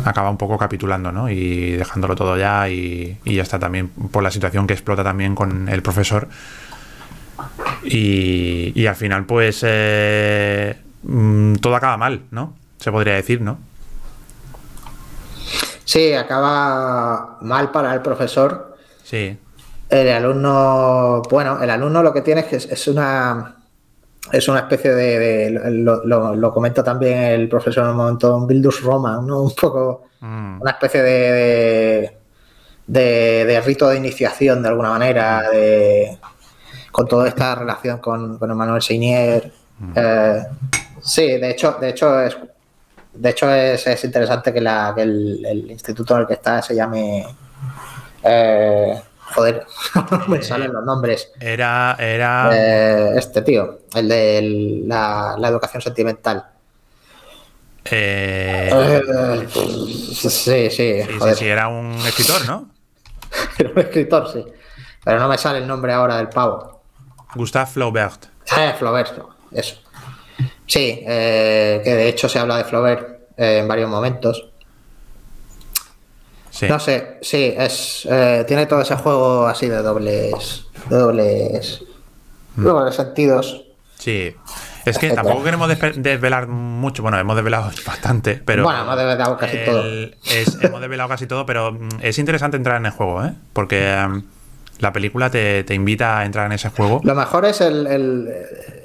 acaba un poco capitulando, ¿no? Y dejándolo todo ya. Y, y ya está también por la situación que explota también con el profesor. Y, y al final, pues, eh, mm, todo acaba mal, ¿no? Se podría decir, ¿no? Sí, acaba mal para el profesor. Sí. El alumno, bueno, el alumno lo que tiene es que es, una es una especie de, de- lo, lo- lo comenta también el profesor en un momento, un Bildus Roman, ¿no? Un poco Mm. una especie de, de, de- de rito de iniciación de alguna manera, de, con toda esta relación con, con Emmanuel Seinier. Eh, sí, de hecho, de hecho es de hecho es, es interesante que, la, que el, el instituto en el que está se llame eh, joder, me salen los nombres. Era, era. Eh, este tío, el de la, la educación sentimental. eh, Eh, sí, sí, sí, sí, era un escritor, ¿no? Era un escritor, sí. Pero no me sale el nombre ahora del pavo. Gustave Flaubert. Eh, Flaubert, eso. Sí, eh, que de hecho se habla de Flaubert eh, en varios momentos. Sí. No sé, sí, es eh, tiene todo ese juego así de dobles, de dobles, dobles sentidos. Sí. Es que tampoco queremos desvelar mucho. Bueno, hemos desvelado bastante, pero. bueno, hemos desvelado casi todo. es- hemos desvelado casi todo, pero mm, es interesante entrar en el juego, ¿eh? Porque mm, la película te, te invita a entrar en ese juego. Lo mejor es el, el-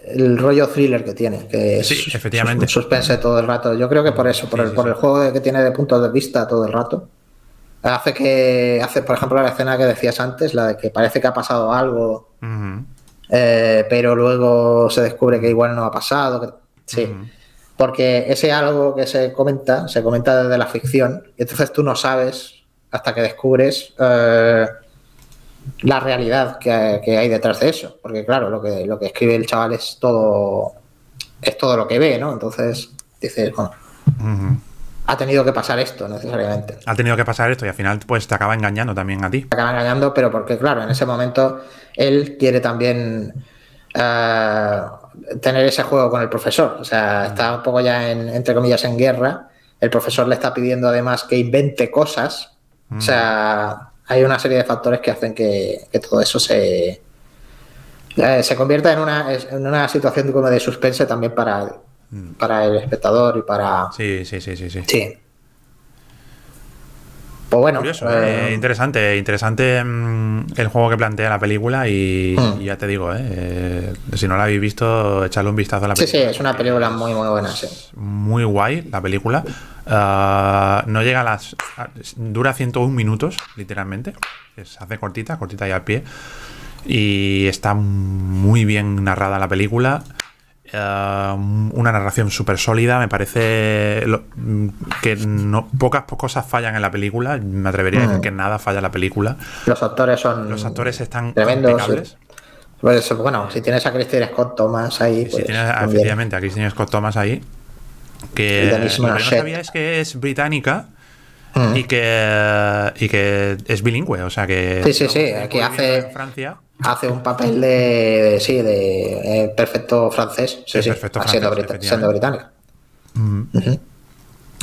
el rollo thriller que tiene, que es Sí, efectivamente. un suspense todo el rato. Yo creo que por eso, por, Sí, el, sí, por el juego que tiene de puntos de vista todo el rato. Hace que, hace, por ejemplo, la escena que decías antes, la de que parece que ha pasado algo, eh, pero luego se descubre que igual no ha pasado. que- sí. Porque ese algo que se comenta, se comenta desde la ficción, y entonces tú no sabes hasta que descubres eh, la realidad que, que hay detrás de eso. Porque claro, lo que, lo que escribe el chaval es todo, es todo lo que ve, ¿no? Entonces dices, bueno, ha tenido que pasar esto necesariamente. Ha tenido que pasar esto y al final, pues te acaba engañando también a ti. Te acaba engañando, pero porque claro, en ese momento él quiere también eh, tener ese juego con el profesor. O sea, está un poco ya en, entre comillas en guerra. El profesor le está pidiendo además que invente cosas. O sea, hay una serie de factores que hacen que, que todo eso se, eh, se convierta en una, en una situación como de suspense también para, para el espectador y para... Sí, sí, sí, sí, sí. Sí. Pues bueno, Curioso, eh, eh, interesante, interesante mm, el juego que plantea la película y, Mm. y ya te digo, eh, si no la habéis visto, echadle un vistazo a la sí, película. sí, es una película muy, muy buena, sí. Muy guay la película. Ah, no llega a las... dura 101 minutos, literalmente. Se hace cortita, cortita y al pie. Y está muy bien narrada la película. Una narración súper sólida. Me parece lo- mm, que no, pocas cosas fallan en la película. Me atrevería a decir Mm. que nada falla en la película. Los actores son Los actores están tremendos. Pues, bueno, si tienes a Christine Scott Thomas ahí, Si pues, tienes también. efectivamente a Christine Scott Thomas ahí. Que lo que no sabía es que es británica Mm. y que y que es bilingüe, o sea que Sí, sí, sí, que hace- en Francia. Hace un papel de, de- sí, de eh, perfecto francés, sí, De sí, perfecto siendo, francés, brita- siendo británica. Ujú.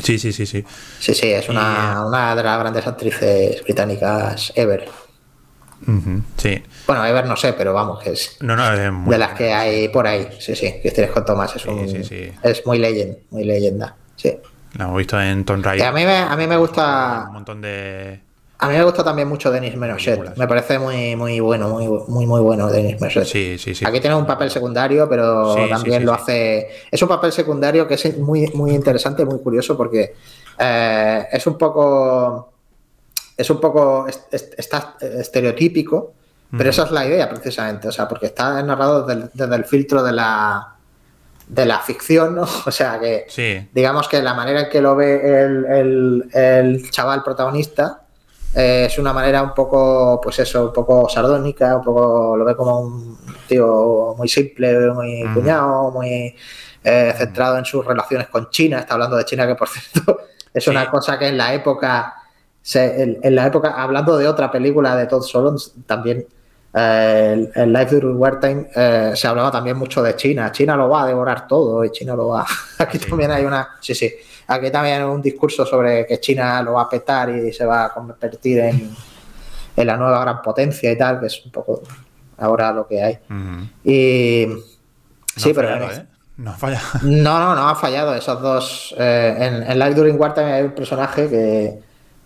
Sí, sí, sí, sí. Sí, sí, es una, Y- una de las grandes actrices británicas ever. Sí. Bueno, ever no sé, pero vamos, que es No, no, es muy de las que hay por ahí. Sí, sí, Christine Scott Thomas es, Sí, un- sí, sí. es muy leyenda, muy leyenda. Sí. la hemos visto en Tomb Y Raider. a mí me, a mí me gusta un montón de A mí me gusta también mucho Denis Menochet. Me parece muy, muy bueno, muy, muy, muy bueno Denis Menochet. Sí, sí, sí. Aquí tiene un papel secundario, pero Sí, también sí, lo hace. Es un papel secundario que es muy, muy interesante, muy curioso, porque eh, es un poco. Es un poco. es- es- está estereotípico, pero esa es la idea, precisamente. O sea, porque está narrado desde el, desde el filtro de la. de la ficción, ¿no? O sea que, Sí. digamos que la manera en que lo ve el, el- el chaval protagonista eh, es una manera un poco, pues eso, un poco sardónica, un poco lo ve como un tío muy simple, muy cuñado, muy eh, centrado en sus relaciones con China. Está hablando de China, que por cierto es Sí. una cosa que en la época, se- en, en la época, hablando de otra película de Todd Solondz, también eh, en Life During Wartime eh, se hablaba también mucho de China. China lo va a devorar todo y China lo va. Aquí Sí. también hay una. Sí, sí. Aquí también hay un discurso sobre que China lo va a petar y se va a convertir en, en la nueva gran potencia y tal, que es un poco ahora lo que hay. Y. No sí, pero. fallado, ¿eh? No ha fallado. No, no, no ha fallado. Esos dos. eh, en, en Life During Wartime hay un personaje que,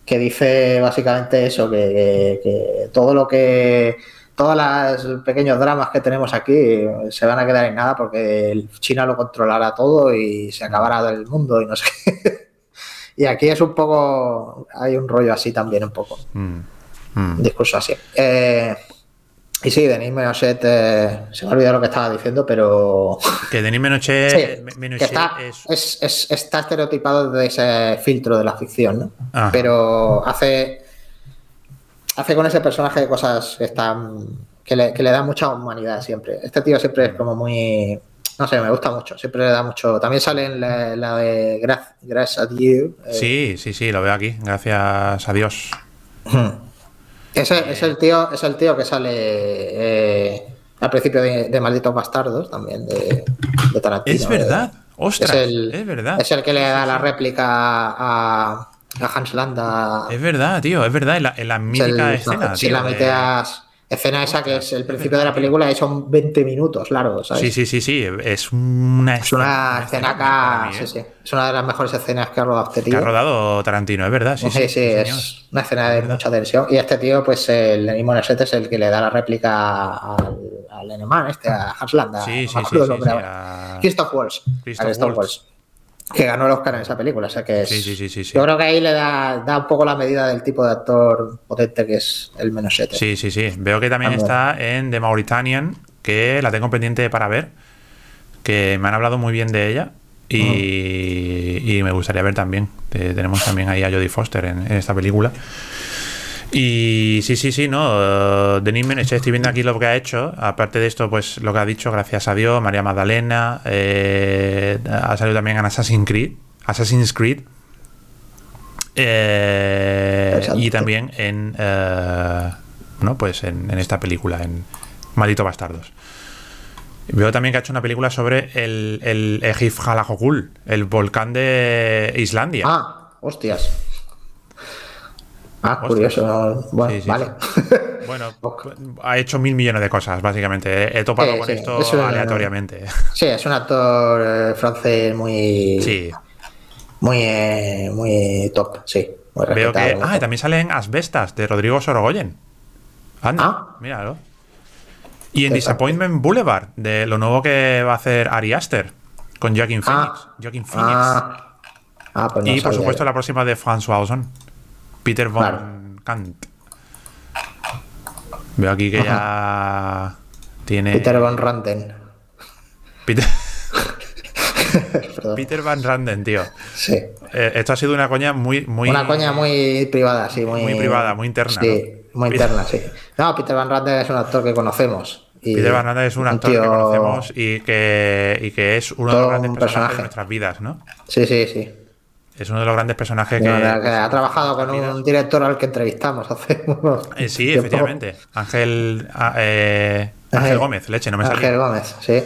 que dice básicamente eso: que, que- que todo lo que. Todos los pequeños dramas que tenemos aquí se van a quedar en nada porque el China lo controlará todo y se acabará del mundo y no sé qué. Y aquí es un poco. Hay un rollo así también, un poco. Mm. Mm. Discurso así. Eh, y sí, Denis Menochet, eh, se me ha olvidado lo que estaba diciendo, pero. Que Denis Menochet, Sí, que está, es... es- es- está estereotipado de ese filtro de la ficción, ¿no? Pero hace, hace con ese personaje cosas que están que le, que le dan mucha humanidad siempre. Este tío siempre es como muy, no sé, me gusta mucho, siempre le da mucho. También sale en la, la de Gra- Gracias a Dieu. eh, Sí, sí, sí, lo veo aquí. Gracias a Dios. Ese es el tío, es el tío que sale eh, al principio de, de Malditos Bastardos también de, de Tarantino. Es verdad. Ostras, Es es, el, verdad. es el que le da la réplica a, a Hans Landa. Es verdad, tío, es verdad. En la, en la mítica el- escena, si tío, la de- meteas. Escena esa que es el principio de la película y son 20 minutos largos, ¿sabes? Sí, sí, sí, sí. Es una Es una escena acá. sí, ¿eh? sí. Es una de las mejores escenas que ha rodado este Que tío. ha rodado Tarantino, es verdad. Sí, Sí, sí, es una escena de mucha tensión. Y este tío, pues el Denis Monset es el que le da la réplica al, al este, a Hans Landa. Sí, no sí, sí, sí, sí, a- Christoph Waltz. Christoph. Waltz, Que ganó el Oscar en esa película. O sea que es- Sí, sí, sí, sí, sí. Yo creo que ahí le da, da un poco la medida del tipo de actor potente que es el Menosete. Sí, sí, sí. Veo que también está en The Mauritanian, que la tengo pendiente para ver. Que me han hablado muy bien de ella. Y, y me gustaría ver también. Eh, tenemos también ahí a Jodie Foster en, en esta película. Y sí, sí, sí, no. eh, Denis estoy viendo aquí lo que ha hecho. Aparte de esto, pues lo que ha dicho, gracias a Dios, María Magdalena. eh, ha salido también en Assassin's Creed. Assassin's Creed. Eh, y también en. eh, no, pues en, en esta película, en Maldito Bastardos. Veo también que ha hecho una película sobre el, el Ejifjalajokul, el volcán de Islandia. Ah, hostias. Ah, curioso. no- Bueno, Sí, sí, vale. Bueno, ha hecho mil millones de cosas, básicamente. He topado con esto aleatoriamente. Sí, es un actor eh, francés muy, Sí. muy, eh, muy top, sí. Muy Veo que. Ah, y también salen Asbestas de Rodrigo Sorogoyen. Anda, Ah. míralo. Y en. Disappointment Boulevard, de lo nuevo que va a hacer Ari Aster con Joaquin Phoenix. Ah. Joaquin Phoenix. Ah, ah, pues no y por supuesto yo. la próxima de François Ozon. Peter von Claro. Kant. Veo aquí que ya tiene. Peter Van Randen. Peter. Peter Van Randen, tío. Sí. Eh, esto ha sido una coña muy. muy Una coña muy privada, sí. Muy, Muy privada, muy interna, Sí, ¿no? muy interna, sí. No, Peter Van Randen es un actor que conocemos. y Peter Van Randen es un actor que conocemos y que, y que es uno de los grandes personajes personaje. de nuestras vidas, ¿no? Sí, sí, sí. Es uno de los grandes personajes que. Que, que ha trabajado con un director al que entrevistamos hace unos. Eh, sí, tiempo. efectivamente. Ángel. ah, eh, Ángel Ángel- Gómez, leche, no me Ángel salía. Gómez, sí.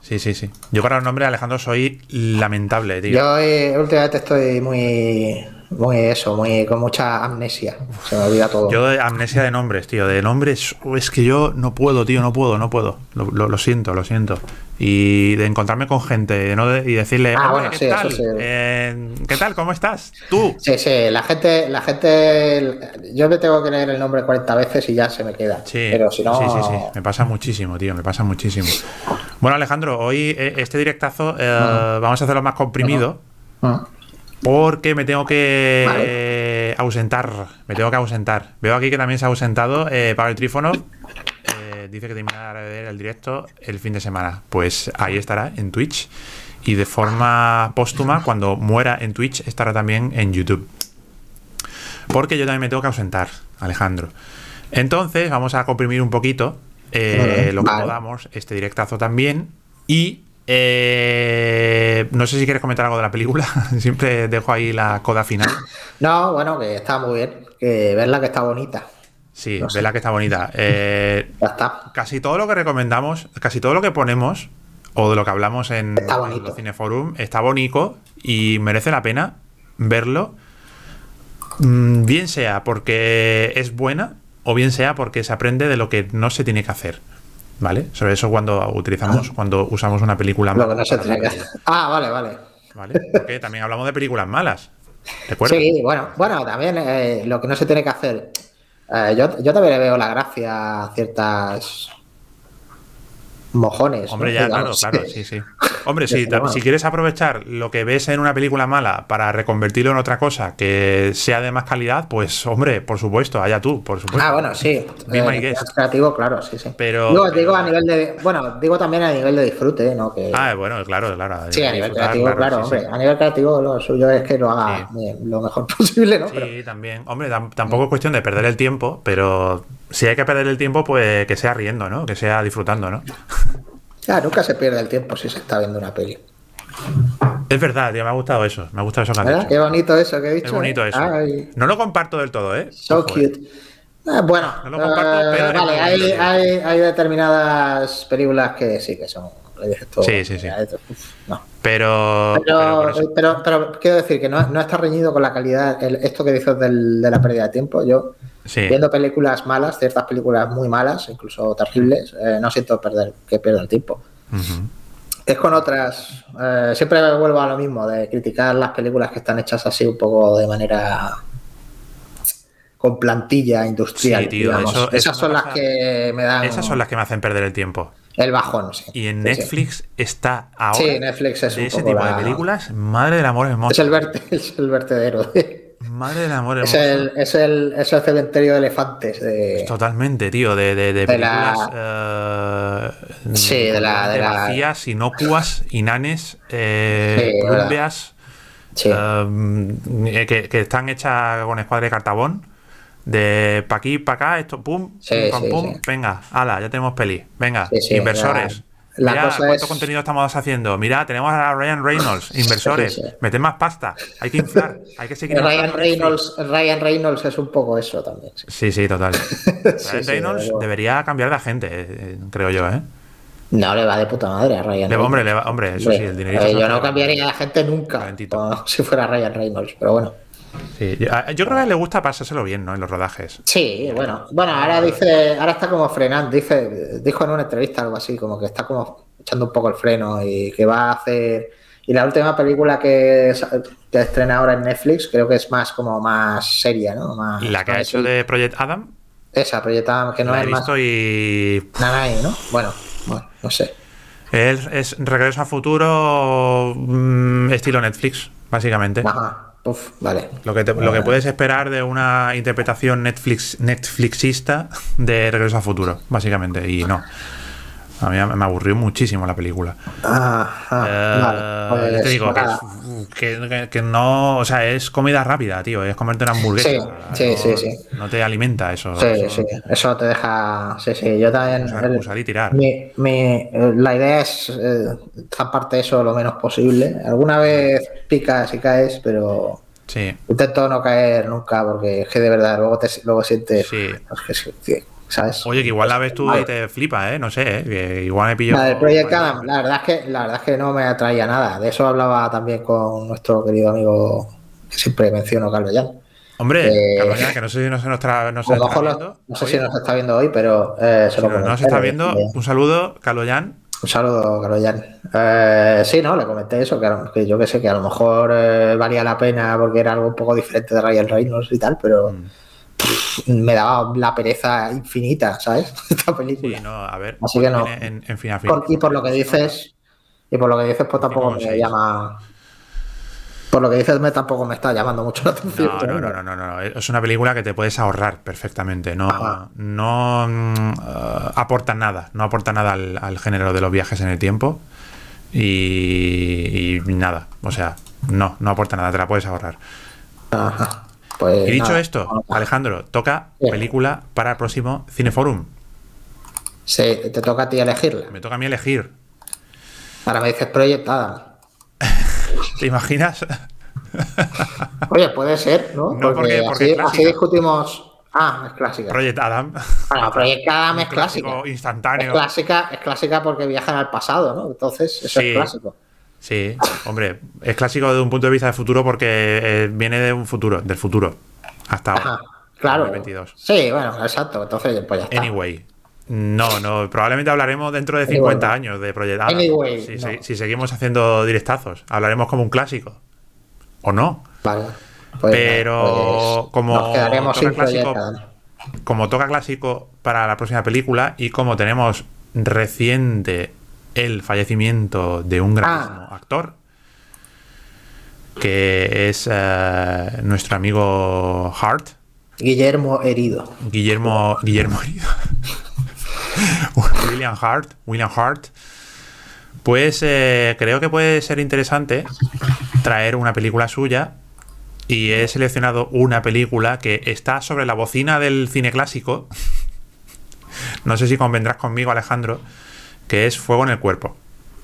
Sí, sí, sí. Yo para el nombre de Alejandro soy lamentable, tío. Yo eh, últimamente estoy muy, muy eso, muy con mucha amnesia. Se me olvida todo. Yo de amnesia de nombres, tío. De nombres, es que yo no puedo, tío, no puedo, no puedo. Lo, lo- lo siento, lo siento. Y de encontrarme con gente y decirle, Ah, "Hombre, bueno, ¿qué sí, eso tal? sí. Eh, ¿Qué tal? ¿Cómo estás? Tú. Sí, sí, la gente, la gente, yo me tengo que leer el nombre 40 veces y ya se me queda. Sí, Pero si no, sí, sí, sí. Me pasa muchísimo, tío. Me pasa muchísimo. Bueno, Alejandro, hoy eh, este directazo eh, vamos a hacerlo más comprimido Mm. porque me tengo que Vale. eh, ausentar. Me tengo que ausentar. Veo aquí que también se ha ausentado eh, Pavel Trífono. Dice que terminará de ver el directo el fin de semana. Pues ahí estará en Twitch. Y de forma póstuma, cuando muera en Twitch, estará también en YouTube. Porque yo también me tengo que ausentar, Alejandro. Entonces, vamos a comprimir un poquito eh, lo que podamos, este directazo también. Y eh, no sé si quieres comentar algo de la película. Siempre dejo ahí la coda final. No, bueno, que está muy bien. Que verla que está bonita. Sí, No sé. vela que está bonita. Eh, Ya está. casi todo lo que recomendamos, casi todo lo que ponemos, o de lo que hablamos en, en los Cineforum, está bonito y merece la pena verlo. Mm, Bien sea porque es buena, o bien sea porque se aprende de lo que no se tiene que hacer. ¿Vale? Sobre eso cuando utilizamos, cuando usamos una película Lo que mala no se tiene que hacer. Ah, vale, vale. ¿Vale? Porque también hablamos de películas malas. ¿Recuerdas? Sí, bueno, bueno, también eh, lo que no se tiene que hacer. Eh, yo, yo también le veo la gracia a ciertas mojones. Hombre, ¿no? ya, Digamos. claro, claro, sí, sí. Hombre, Sí, si quieres aprovechar lo que ves en una película mala para reconvertirlo en otra cosa que sea de más calidad, pues, hombre, por supuesto, allá tú, por supuesto. Ah, bueno, sí. Be my Eh, guest. es creativo, claro, sí, sí. Pero- Digo, pero- digo a nivel de. Bueno, digo también a nivel de disfrute, ¿no? Que, Ah, bueno, claro, claro. sí, a nivel creativo, claro, sí, hombre. sí. A nivel creativo, lo suyo es que lo haga lo mejor posible, ¿no? Pero- Sí, también. Hombre, tam- tampoco es cuestión de perder el tiempo, pero si hay que perder el tiempo, pues que sea riendo, ¿no? Que sea disfrutando, ¿no? Ya, nunca se pierde el tiempo si se está viendo una peli. Es verdad, tío, me ha gustado eso. Me ha gustado eso que has ¿Verdad? dicho. Qué bonito eso que he dicho. Bonito ¿eh? eso. Ay, No lo comparto del todo, ¿eh? so Ojo, eh. cute. Ah, bueno, No lo comparto, eh, pero vale, hay, bonito, hay, hay determinadas películas que sí, que son. todo, Sí, sí, sí. Uf, no. Pero, pero Pero, eso- pero, pero quiero decir que no, no está reñido con la calidad. el- esto que dices del- de la pérdida de tiempo, yo sí. viendo películas malas, ciertas películas muy malas, incluso terribles, eh, no siento perder que pierdo el tiempo. Es con otras. eh, siempre vuelvo a lo mismo, de criticar las películas que están hechas así un poco de manera. con plantilla industrial. Sí, tío, eso- Esas son las pasa- que me dan Esas son las que me hacen perder el tiempo. el bajón. Sí. Y en Sí, sí. Netflix está ahora Sí, Netflix es de un ese poco tipo la- de películas. Madre del amor hermoso. Es el, verte- es el vertedero. Madre del amor Es el, es, el, es el cementerio de elefantes. De... Totalmente, tío, de, de, de la- eh, Sí, de la- de la- vacías, inocuas, inanes, eh, Sí, plumbeas, Sí. eh, que, que están hechas con escuadra de cartabón. De pa' aquí, pa' acá, esto, pum, Sí, pum, pum, sí. venga, ala, ya tenemos peli. Venga, inversores. La- cosa cuánto es- contenido estamos haciendo. Mira, tenemos a Ryan Reynolds, inversores. Meted más pasta. Hay que inflar. Hay que seguir. Ryan. Reynolds, Ryan Reynolds es un poco eso también. sí. Sí, sí, total. Ryan sí, Reynolds debería cambiar de agente, eh, creo yo, ¿eh? No le va de puta madre a Ryan Le- Reynolds. hombre, le va- hombre, eso sí, el dinerito Eh, yo no cambiaría de gente nunca como si fuera Ryan Reynolds, pero bueno. Sí, yo, creo que le gusta pasárselo bien, ¿no? En los rodajes. Sí, bueno. Bueno, ahora dice, ahora está como frenando, dice, dijo en una entrevista algo así, como que está como echando un poco el freno y que va a hacer. Y la última película que, que estrena ahora en Netflix, creo que es más como más seria, ¿no? Más, La que ha hecho de Project Adam, Esa, proyectada, que no la he es más visto y. Nanai, ¿no? Bueno, bueno, no sé. Es, es Regreso a Futuro mm, estilo Netflix, básicamente. Ajá. Uf, vale. Lo que, te- lo que puedes esperar de una interpretación Netflix, Netflixista de Regreso a Futuro, básicamente. Y no. A mí me aburrió muchísimo la película. Ah, vale. Pues, te digo que, que- que- que no, o sea, es comida rápida, tío, es comerte una hamburguesa. Sí, sí, no, sí, sí. No te alimenta eso. Sí, eso- sí, eso te deja. Sí, sí, yo también. Usar, el- usar y tirar. mi, mi- la idea es eh, zamparte eso lo menos posible. Alguna vez picas y caes, pero Sí, intento no caer nunca porque es que de verdad luego te luego sientes. Sí. es que sí, sí, ¿Sabes? Oye, que igual la ves tú Vale. y te flipa, ¿eh? No sé, ¿eh? Que igual me pillo. La del Project Adam, la verdad es que la verdad es que no me atraía nada. De eso hablaba también con nuestro querido amigo que siempre menciono, Carlos Jan. Hombre, Eh, Carlos Llana, que no sé si no se nos, tra- no se está viendo. no sé Oye, si nos está viendo hoy, pero eh, se si lo no, no comenté, se está le viendo, un saludo, Carlos Jan. Un saludo, Carlos Jan. Eh, sí, no, le comenté eso, que, lo- que yo que sé, que a lo mejor eh, valía la pena porque era algo un poco diferente de Ryan Reynolds y tal, pero Mm. Pff, me daba la pereza infinita, ¿sabes? Esta Sí, película. no, a ver. Así que no. viene En, en final, Por- y por lo que dices, y por lo que dices, pues tampoco me seis. llama. Por lo que dices, me tampoco me está llamando mucho la atención. No, no, no, no, no, no, Es una película que te puedes ahorrar perfectamente. No, no mm, eh, aporta nada. No aporta nada al, al género de los viajes en el tiempo. Y, y nada. O sea, no, no aporta nada. Te la puedes ahorrar. Ajá. Pues Y dicho nada. esto, Alejandro, toca película para el próximo Cineforum. Sí, te toca a ti elegirla. Me toca a mí elegir. Ahora me dices Project Adam. ¿Te imaginas? Oye, puede ser, ¿no? No, porque- porque así, discutimos. Ah, es clásica. Project Adam. Bueno, Project Adam es clásica. clásico Es instantáneo. clásica, es clásica porque viajan al pasado, ¿no? Entonces, eso Sí. es clásico. Sí, hombre, es clásico desde un punto de vista de futuro porque eh, viene de un futuro, del futuro. Hasta ahora. Claro. 2022. Sí, bueno, exacto. Entonces, pues ya está. Anyway. No, no, probablemente hablaremos dentro de 50 años de Project Adam. Anyway, si, no. si- si seguimos haciendo directazos, hablaremos como un clásico. ¿O no? Vale. Pues, Pero pues, como nos quedaremos toca sin clásico-. Como toca clásico para la próxima película y como tenemos reciente el fallecimiento de un grandísimo Ah. actor, que es eh, nuestro amigo Hart, Guillermo herido. Guillermo Guillermo Herido. William Hart, William Hart. Pues eh, creo que puede ser interesante traer una película suya y he seleccionado una película que está sobre la bocina del cine clásico. No sé si convendrás conmigo, Alejandro, que es Fuego en el cuerpo.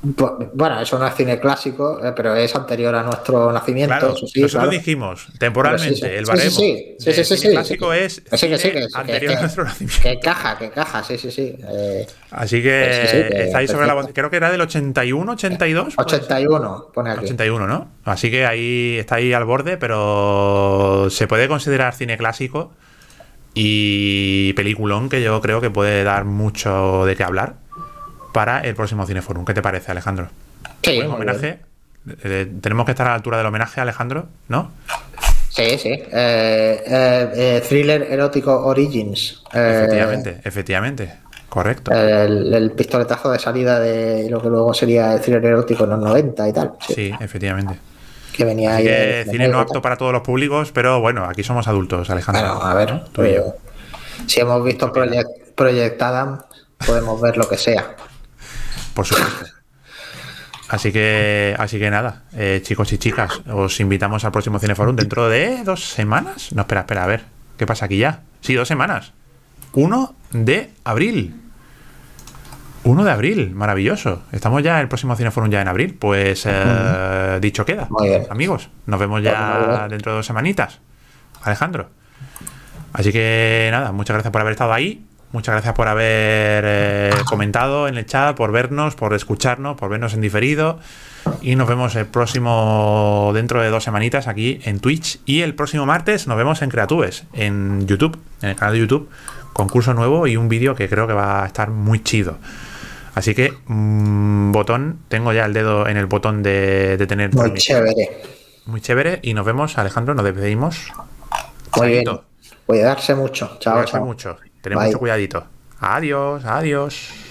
Bu- Bueno, eso no es cine clásico, eh, pero es anterior a nuestro nacimiento. Claro, eso sí, nosotros claro. dijimos temporalmente Pero sí, sí. el baremo sí, sí. Sí, sí, clásico es anterior a nuestro nacimiento. Que caja, que caja, sí, sí, sí. Eh, Así que que está ahí sobre la. Creo que era del 81, 82. puede ser. 81, pone aquí. 81, ¿no? Así que ahí está ahí al borde, pero se puede considerar cine clásico y peliculón que yo creo que puede dar mucho de qué hablar para el próximo Cineforum. ¿Qué te parece, Alejandro? Sí, Buen homenaje. Eh, tenemos que estar a la altura del homenaje, Alejandro, ¿no? Sí, sí. Eh, eh, eh, thriller erótico Origins. Eh, Efectivamente, efectivamente. Correcto. El, el pistoletazo de salida de lo que luego sería el thriller erótico en los 90 y tal. sí, Sí, efectivamente. Que venía Así ahí. que cine no apto para todos los públicos, pero bueno, aquí somos adultos, Alejandro. Bueno, a ver. Tú y yo. si hemos visto Project, Project Adam, podemos ver lo que sea. Por supuesto. Así que, así que nada, eh, chicos y chicas, os invitamos al próximo Cineforum dentro de dos semanas. No, espera, espera, a ver, ¿qué pasa aquí ya? Sí, dos semanas. 1 de abril. 1 de abril, maravilloso. Estamos ya el próximo Cineforum ya en abril. Pues eh, dicho queda, amigos. Nos vemos ya dentro de dos semanitas. Alejandro. Así que nada, muchas gracias por haber estado ahí. Muchas gracias por haber eh, comentado en el chat, por vernos, por escucharnos, por vernos en diferido. Y nos vemos el próximo, dentro de dos semanitas, aquí en Twitch. Y el próximo martes nos vemos en Creatubes, en YouTube, en el canal de YouTube. Concurso nuevo y un vídeo que creo que va a estar muy chido. Así que, mm, botón, tengo ya el dedo en el botón de, de tener Muy chévere. Muy chévere. Y nos vemos, Alejandro, nos despedimos. Muy bien. Chaito. Cuidarse mucho. Chao, Cuidarse chao. mucho. Tened Bye. mucho cuidadito. Adiós, adiós.